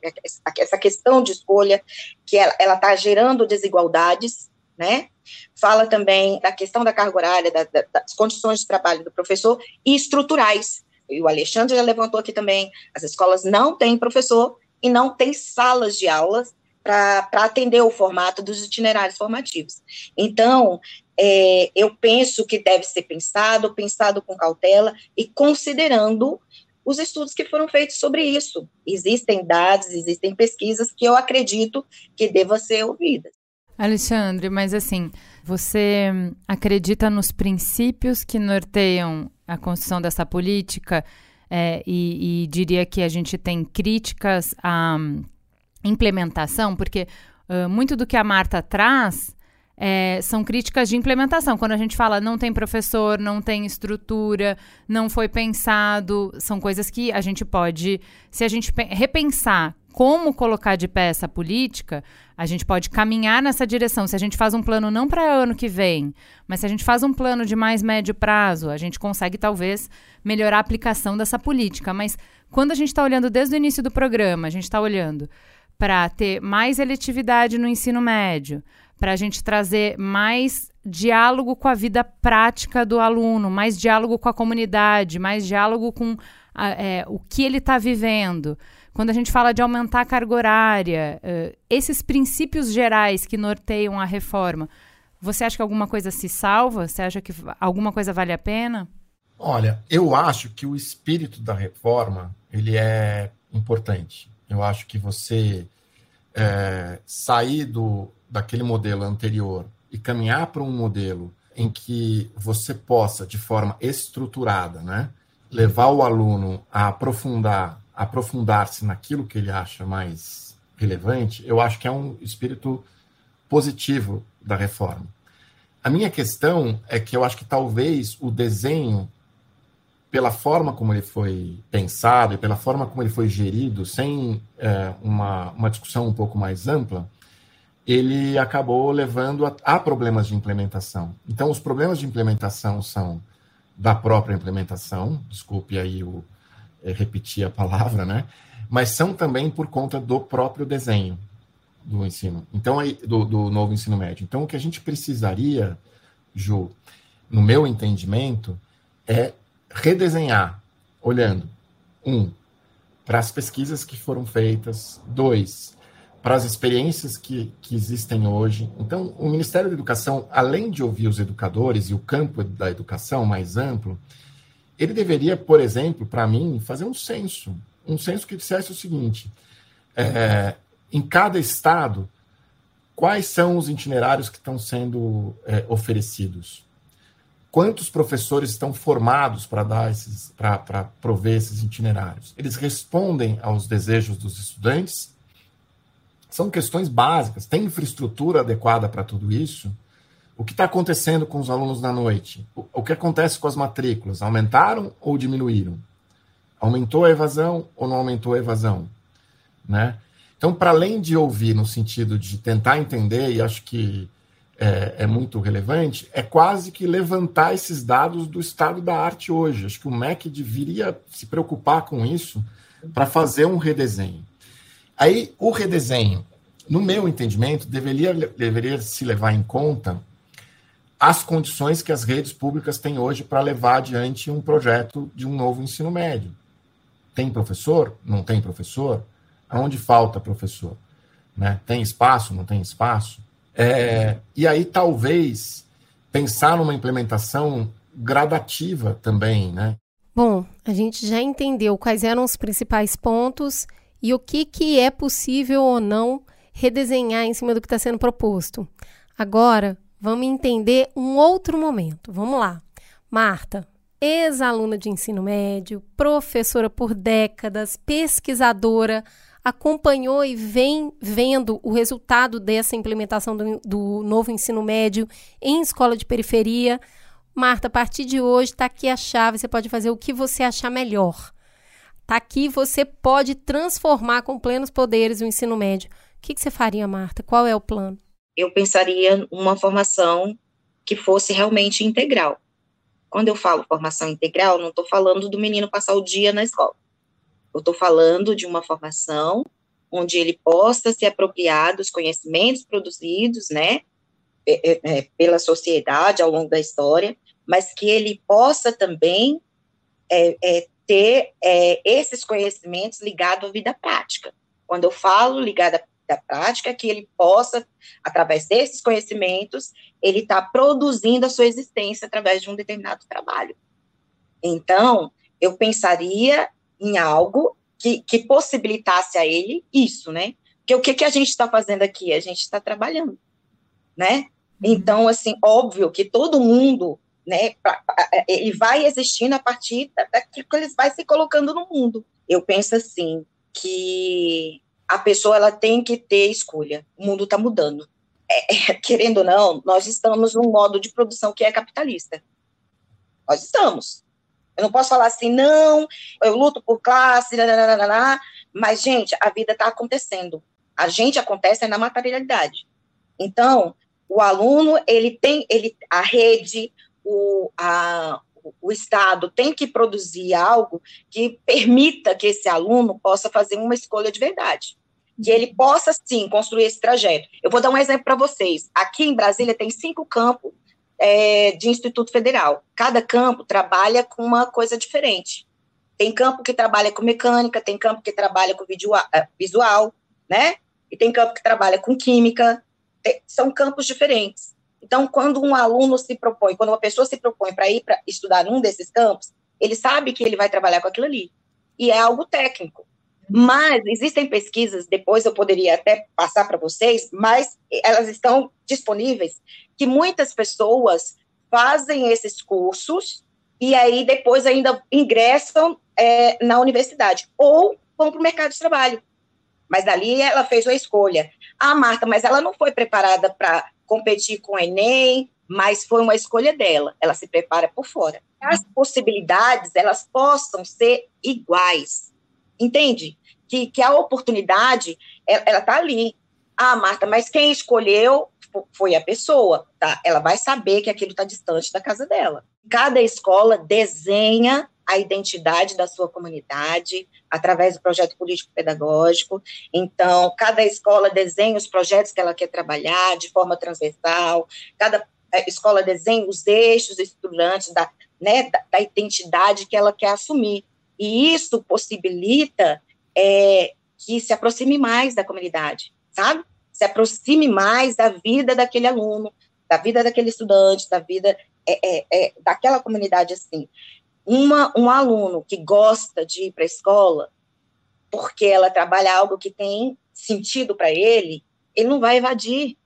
essa questão de escolha, que ela está gerando desigualdades, né? Fala também da questão da carga horária, da, da, das condições de trabalho do professor e estruturais. E o Alexandre já levantou aqui também, as escolas não têm professor e não têm salas de aulas para atender o formato dos itinerários formativos. Então, é, eu penso que deve ser pensado, pensado com cautela e considerando os estudos que foram feitos sobre isso. Existem dados, existem pesquisas que eu acredito que devam ser ouvidas. Alexandre, mas assim, você acredita nos princípios que norteiam a construção dessa política é, e, e, diria que a gente tem críticas à implementação, porque uh, muito do que a Marta traz é, são críticas de implementação. Quando a gente fala não tem professor, não tem estrutura, não foi pensado, são coisas que a gente pode, se a gente repensar como colocar de pé essa política, a gente pode caminhar nessa direção. Se a gente faz um plano não para ano que vem, mas se a gente faz um plano de mais médio prazo, a gente consegue talvez melhorar a aplicação dessa política. Mas quando a gente está olhando desde o início do programa, a gente está olhando para ter mais eletividade no ensino médio, para a gente trazer mais diálogo com a vida prática do aluno, mais diálogo com a comunidade, mais diálogo com a, é, o que ele está vivendo. Quando a gente fala de aumentar a carga horária, uh, esses princípios gerais que norteiam a reforma, você acha que alguma coisa se salva? Você acha que alguma coisa vale a pena? Olha, eu acho que o espírito da reforma ele é importante. Eu acho que você é, sair do, daquele modelo anterior e caminhar para um modelo em que você possa, de forma estruturada, né, levar o aluno a aprofundar, aprofundar-se naquilo que ele acha mais relevante, eu acho que é um espírito positivo da reforma. A minha questão é que eu acho que talvez o desenho, pela forma como ele foi pensado e pela forma como ele foi gerido, sem é, uma, uma discussão um pouco mais ampla, ele acabou levando a, a, problemas de implementação. Então, os problemas de implementação são da própria implementação, desculpe aí o é, repetir a palavra, né? Mas são também por conta do próprio desenho do ensino, então do, do novo ensino médio. Então, o que a gente precisaria, Ju, no meu entendimento, é redesenhar, olhando um para as pesquisas que foram feitas, dois para as experiências que, que existem hoje. Então, o Ministério da Educação, além de ouvir os educadores e o campo da educação mais amplo, ele deveria, por exemplo, para mim, fazer um censo. Um censo que dissesse o seguinte: é, em cada estado, quais são os itinerários que estão sendo é, oferecidos? Quantos professores estão formados para dar esses, para prover esses itinerários? Eles respondem aos desejos dos estudantes são questões básicas. Tem infraestrutura adequada para tudo isso? O que está acontecendo com os alunos na noite? O, que acontece com as matrículas? Aumentaram ou diminuíram? Aumentou a evasão ou não aumentou a evasão? Né? Então, para além de ouvir no sentido de tentar entender, e acho que é, é, muito relevante, é quase que levantar esses dados do estado da arte hoje. Acho que o MEC deveria se preocupar com isso para fazer um redesenho. Aí, o redesenho, no meu entendimento, deveria, deveria se levar em conta as condições que as redes públicas têm hoje para levar adiante um projeto de um novo ensino médio. Tem professor? Não tem professor? Aonde falta professor? Né? Tem espaço? Não tem espaço? É, e aí, talvez, pensar numa implementação gradativa também, né? Bom, a gente já entendeu quais eram os principais pontos e o que, que é possível ou não redesenhar em cima do que está sendo proposto. Agora, vamos entender um outro momento. Vamos lá. Marta, ex-aluna de ensino médio, professora por décadas, pesquisadora, acompanhou e vem vendo o resultado dessa implementação do, do novo ensino médio em escola de periferia. Marta, a partir de hoje está aqui a chave, você pode fazer o que você achar melhor. Está aqui, você pode transformar com plenos poderes o ensino médio. O que, que você faria, Marta? Qual é o plano? Eu pensaria uma formação que fosse realmente integral. Quando eu falo formação integral, não estou falando do menino passar o dia na escola. Eu estou falando de uma formação onde ele possa se apropriar dos conhecimentos produzidos, né, é, é, é, pela sociedade ao longo da história, mas que ele possa também é, é, ter é, esses conhecimentos ligados à vida prática. Quando eu falo ligado à vida prática, que ele possa, através desses conhecimentos, ele está produzindo a sua existência através de um determinado trabalho. Então, eu pensaria em algo que, que possibilitasse a ele isso, né? Porque o que, que a gente está fazendo aqui? A gente está trabalhando, né? Uhum. Então, assim, óbvio que todo mundo, né, ele vai existindo a partir daquilo que ele vai se colocando no mundo. Eu penso assim, que a pessoa ela tem que ter escolha. O mundo está mudando. É, é, querendo ou não, nós estamos num modo de produção que é capitalista. Nós estamos. Eu não posso falar assim, não, eu luto por classe, nananana, mas, gente, a vida está acontecendo. A gente acontece na materialidade. Então, o aluno, ele tem, ele, a rede, o, a, o Estado tem que produzir algo que permita que esse aluno possa fazer uma escolha de verdade. Que ele possa, sim, construir esse trajeto. Eu vou dar um exemplo para vocês. Aqui em Brasília tem cinco campos é, de Instituto Federal. Cada campo trabalha com uma coisa diferente. Tem campo que trabalha com mecânica, tem campo que trabalha com é, visual, né? E tem campo que trabalha com química. São campos diferentes. Então, quando um aluno se propõe, quando uma pessoa se propõe para ir para estudar num desses campos, ele sabe que ele vai trabalhar com aquilo ali. E é algo técnico. Mas existem pesquisas, depois eu poderia até passar para vocês, mas elas estão disponíveis, que muitas pessoas fazem esses cursos e aí depois ainda ingressam é, na universidade ou vão para o mercado de trabalho. Mas dali ela fez uma escolha. Ah, Marta, mas ela não foi preparada para competir com o Enem, mas foi uma escolha dela. Ela se prepara por fora. As possibilidades, elas possam ser iguais entende? Que, que a oportunidade, ela, está ali. Ah, Marta, mas quem escolheu foi a pessoa, tá? Ela vai saber que aquilo está distante da casa dela. Cada escola desenha a identidade da sua comunidade através do projeto político-pedagógico. Então, cada escola desenha os projetos que ela quer trabalhar de forma transversal, cada eh, escola desenha os eixos estudantes da, né, da, da identidade que ela quer assumir. E isso possibilita é, que se aproxime mais da comunidade, sabe? Se aproxime mais da vida daquele aluno, da vida daquele estudante, da vida é, é, daquela comunidade assim. Uma, um aluno que gosta de ir para a escola porque ela trabalha algo que tem sentido para ele, ele não vai evadir,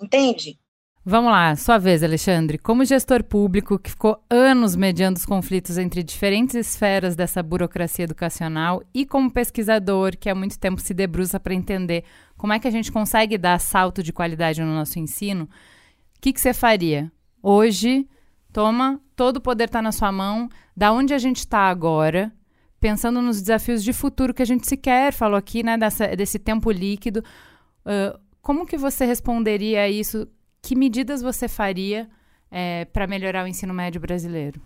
entende? Vamos lá, sua vez, Alexandre. Como gestor público que ficou anos mediando os conflitos entre diferentes esferas dessa burocracia educacional e como pesquisador que há muito tempo se debruça para entender como é que a gente consegue dar salto de qualidade no nosso ensino, o que, que você faria? Hoje, toma, todo o poder está na sua mão, da onde a gente está agora, pensando nos desafios de futuro que a gente sequer falou aqui, né, dessa, desse tempo líquido. Uh, como que você responderia a isso que medidas você faria é, para melhorar o ensino médio brasileiro?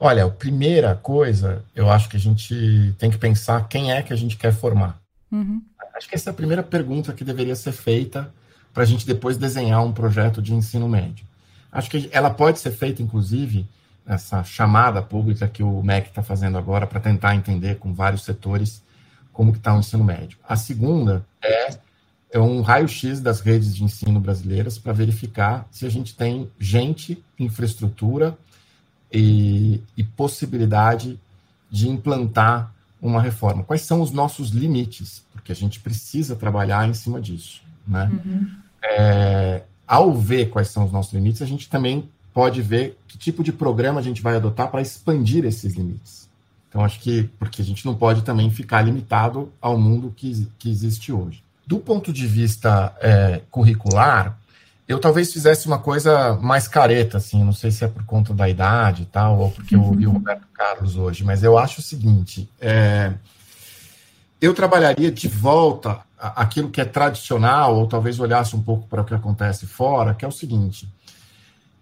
Olha, a primeira coisa, eu acho que a gente tem que pensar quem é que a gente quer formar. Uhum. Acho que essa é a primeira pergunta que deveria ser feita para a gente depois desenhar um projeto de ensino médio. Acho que ela pode ser feita, inclusive, essa chamada pública que o MEC está fazendo agora para tentar entender com vários setores como que está o ensino médio. A segunda é é um raio-x das redes de ensino brasileiras para verificar se a gente tem gente, infraestrutura e, e, possibilidade de implantar uma reforma. Quais são os nossos limites? Porque a gente precisa trabalhar em cima disso. Né? Uhum. É, ao ver quais são os nossos limites, a gente também pode ver que tipo de programa a gente vai adotar para expandir esses limites. Então, acho que, porque a gente não pode também ficar limitado ao mundo que, que existe hoje. Do ponto de vista é, curricular, eu talvez fizesse uma coisa mais careta, assim, não sei se é por conta da idade e tal, ou porque eu ouvi o Roberto Carlos hoje, mas eu acho o seguinte: é, eu trabalharia de volta aquilo que é tradicional, ou talvez olhasse um pouco para o que acontece fora, que é o seguinte: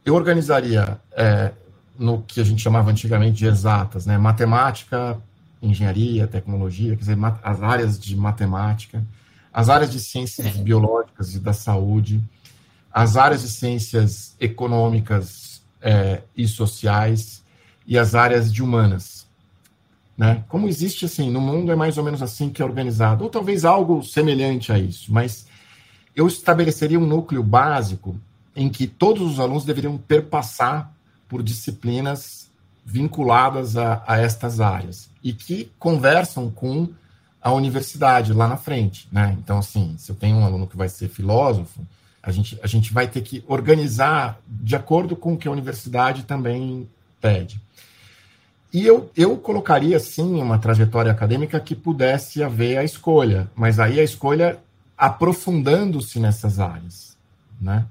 eu organizaria é, no que a gente chamava antigamente de exatas, né? Matemática, engenharia, tecnologia, quer dizer, as áreas de matemática, as áreas de ciências biológicas e da saúde, as áreas de ciências econômicas é, e sociais e as áreas de humanas. Né? Como existe assim, no mundo é mais ou menos assim que é organizado, ou talvez algo semelhante a isso, mas eu estabeleceria um núcleo básico em que todos os alunos deveriam perpassar por disciplinas vinculadas a, a estas áreas e que conversam com a universidade lá na frente, né? Então, assim, se eu tenho um aluno que vai ser filósofo, a gente, a gente vai ter que organizar de acordo com o que a universidade também pede. E eu, eu colocaria, sim, uma trajetória acadêmica que pudesse haver a escolha, mas aí a escolha aprofundando-se nessas áreas, né?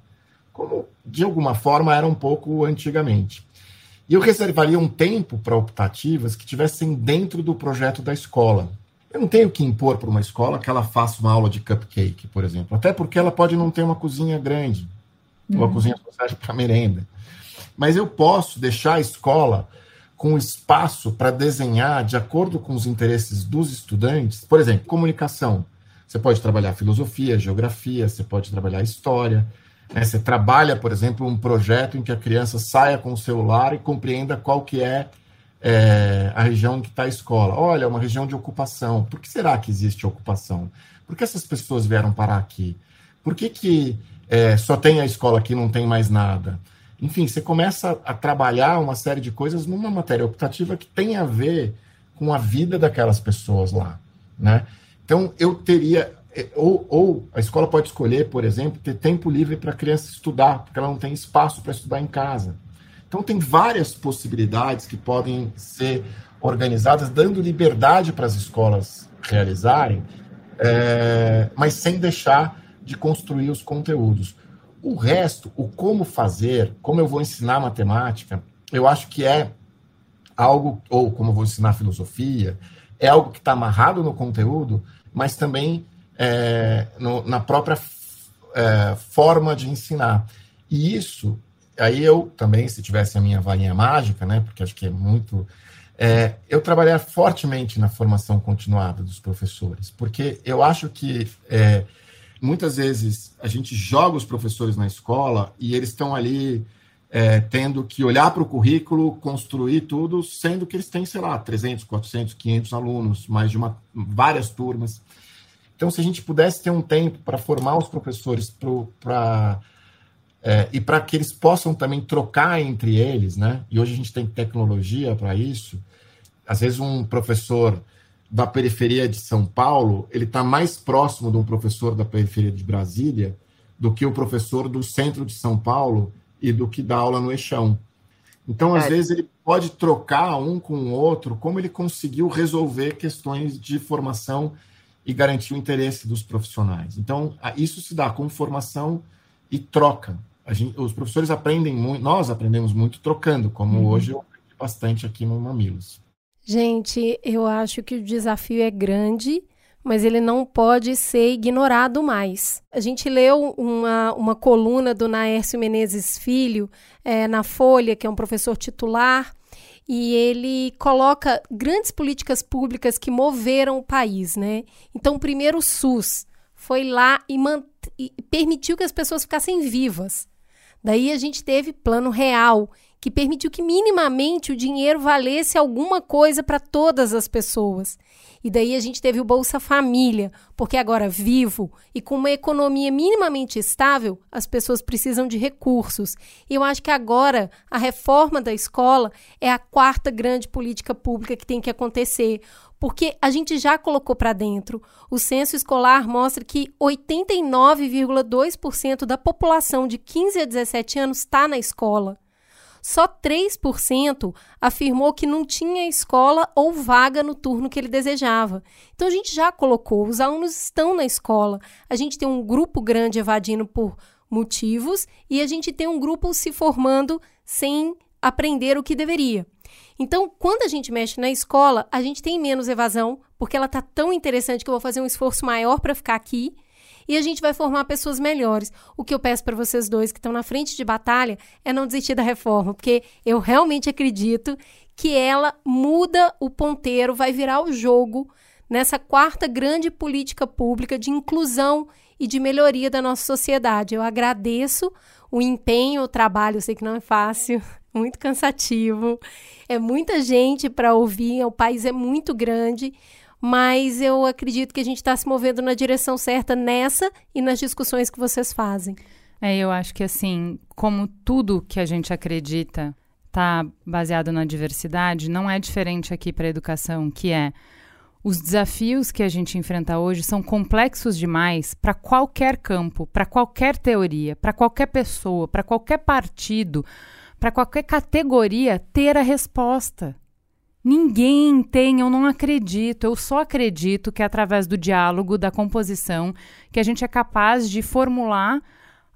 Como, de alguma forma, era um pouco antigamente. E eu reservaria um tempo para optativas que tivessem dentro do projeto da escola. Eu não tenho que impor para uma escola que ela faça uma aula de cupcake, por exemplo, até porque ela pode não ter uma cozinha grande, uhum. uma cozinha social para merenda. Mas eu posso deixar a escola com espaço para desenhar de acordo com os interesses dos estudantes. Por exemplo, comunicação. Você pode trabalhar filosofia, geografia, você pode trabalhar história. Né? Você trabalha, por exemplo, um projeto em que a criança saia com o celular e compreenda qual que é, é a região em que está a escola. Olha, é uma região de ocupação. Por que será que existe ocupação? Por que essas pessoas vieram parar aqui? Por que, que é, só tem a escola aqui e não tem mais nada? Enfim, você começa a trabalhar uma série de coisas numa matéria optativa que tem a ver com a vida daquelas pessoas lá, né? Então, eu teria ou, ou, a escola pode escolher, por exemplo, ter tempo livre para a criança estudar, porque ela não tem espaço para estudar em casa. Então, tem várias possibilidades que podem ser organizadas, dando liberdade para as escolas realizarem, é, mas sem deixar de construir os conteúdos. O resto, o como fazer, como eu vou ensinar matemática, eu acho que é algo, ou como eu vou ensinar filosofia, é algo que está amarrado no conteúdo, mas também é, no, na própria é, forma de ensinar. E isso, aí eu também, se tivesse a minha varinha mágica, né, porque acho que é muito. É, eu trabalhar fortemente na formação continuada dos professores, porque eu acho que é, muitas vezes a gente joga os professores na escola e eles estão ali é, tendo que olhar para o currículo, construir tudo, sendo que eles têm, sei lá, 300, 400, 500 alunos, mais de uma, várias turmas. Então, se a gente pudesse ter um tempo para formar os professores para é, e para que eles possam também trocar entre eles, né? E hoje a gente tem tecnologia para isso. Às vezes um professor da periferia de São Paulo, ele está mais próximo de um professor da periferia de Brasília do que o professor do centro de São Paulo e do que dá aula no Eixão. Então, às é. vezes, ele pode trocar um com o outro, como ele conseguiu resolver questões de formação e garantir o interesse dos profissionais. Então, isso se dá com formação e troca. Gente, os professores aprendem muito, nós aprendemos muito trocando, como uhum. hoje eu aprendi bastante aqui no Mamilos. Gente, eu acho que o desafio é grande, mas ele não pode ser ignorado mais. A gente leu uma, uma coluna do Naércio Menezes Filho é, na Folha, que é um professor titular, e ele coloca grandes políticas públicas que moveram o país, né? Então, primeiro o SUS foi lá e, e permitiu que as pessoas ficassem vivas. Daí a gente teve plano real, que permitiu que minimamente o dinheiro valesse alguma coisa para todas as pessoas. E daí a gente teve o Bolsa Família, porque agora vivo e com uma economia minimamente estável, as pessoas precisam de recursos. E eu acho que agora a reforma da escola é a quarta grande política pública que tem que acontecer, porque a gente já colocou para dentro. O censo escolar mostra que 89,2% da população de 15 a 17 anos está na escola. Só 3% afirmou que não tinha escola ou vaga no turno que ele desejava. Então a gente já colocou, os alunos estão na escola. A gente tem um grupo grande evadindo por motivos e a gente tem um grupo se formando sem aprender o que deveria. Então, quando a gente mexe na escola, a gente tem menos evasão, porque ela está tão interessante que eu vou fazer um esforço maior para ficar aqui e a gente vai formar pessoas melhores. O que eu peço para vocês dois que estão na frente de batalha é não desistir da reforma, porque eu realmente acredito que ela muda o ponteiro, vai virar o jogo nessa quarta grande política pública de inclusão e de melhoria da nossa sociedade. Eu agradeço o empenho, o trabalho, eu sei que não é fácil, muito cansativo, é muita gente para ouvir, o país é muito grande, mas eu acredito que a gente está se movendo na direção certa nessa e nas discussões que vocês fazem. É, eu acho que assim, como tudo que a gente acredita está baseado na diversidade, não é diferente aqui para a educação, que é os desafios que a gente enfrenta hoje são complexos demais para qualquer campo, para qualquer teoria, para qualquer pessoa, para qualquer partido, para qualquer categoria ter a resposta. Ninguém tem, eu não acredito. Eu só acredito que é através do diálogo, da composição, que a gente é capaz de formular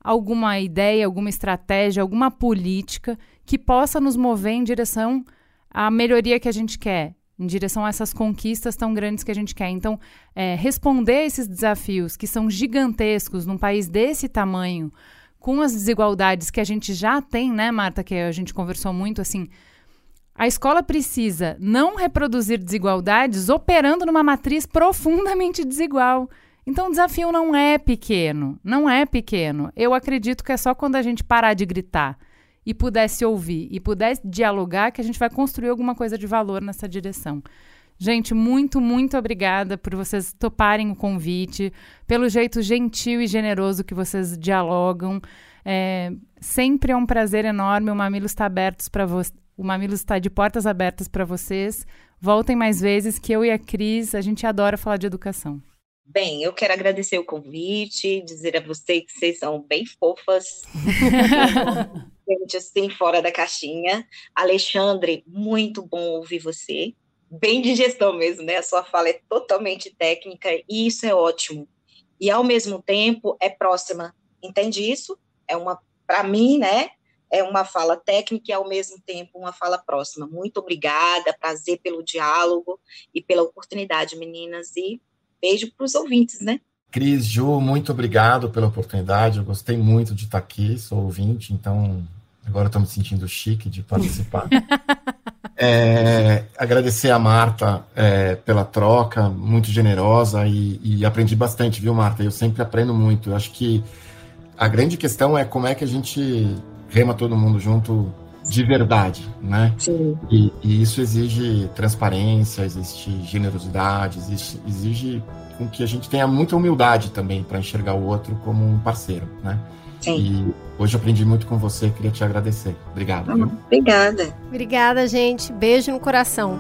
alguma ideia, alguma estratégia, alguma política que possa nos mover em direção à melhoria que a gente quer, em direção a essas conquistas tão grandes que a gente quer. Então, é, responder esses desafios que são gigantescos num país desse tamanho, com as desigualdades que a gente já tem, né, Marta, que a gente conversou muito assim a escola precisa não reproduzir desigualdades operando numa matriz profundamente desigual. Então o desafio não é pequeno, não é pequeno. Eu acredito que é só quando a gente parar de gritar e pudesse ouvir e pudesse dialogar que a gente vai construir alguma coisa de valor nessa direção. Gente, muito, muito obrigada por vocês toparem o convite, pelo jeito gentil e generoso que vocês dialogam. É, sempre é um prazer enorme. O Mamilo está aberto para vocês o Mamilos está de portas abertas para vocês. Voltem mais vezes, que eu e a Cris, a gente adora falar de educação. Bem, eu quero agradecer o convite, dizer a vocês que vocês são bem fofas. gente, assim, fora da caixinha. Alexandre, muito bom ouvir você. Bem de gestão mesmo, né? A sua fala é totalmente técnica e isso é ótimo. E ao mesmo tempo é próxima. Entende isso? É uma, para mim, né? É uma fala técnica e, ao mesmo tempo, uma fala próxima. Muito obrigada, prazer pelo diálogo e pela oportunidade, meninas, e beijo para os ouvintes, né? Cris, Ju, muito obrigado pela oportunidade, eu gostei muito de estar aqui, sou ouvinte, então agora estou me sentindo chique de participar. é, agradecer a Marta é, pela troca, muito generosa, e, e aprendi bastante, viu, Marta? Eu sempre aprendo muito, eu acho que a grande questão é como é que a gente rema todo mundo junto de verdade, né? Sim. E, e isso exige transparência, existe generosidade, existe, exige com que a gente tenha muita humildade também para enxergar o outro como um parceiro, né? Sim. E hoje aprendi muito com você, queria te agradecer. Obrigado. Obrigada. Obrigada, gente. Beijo no coração.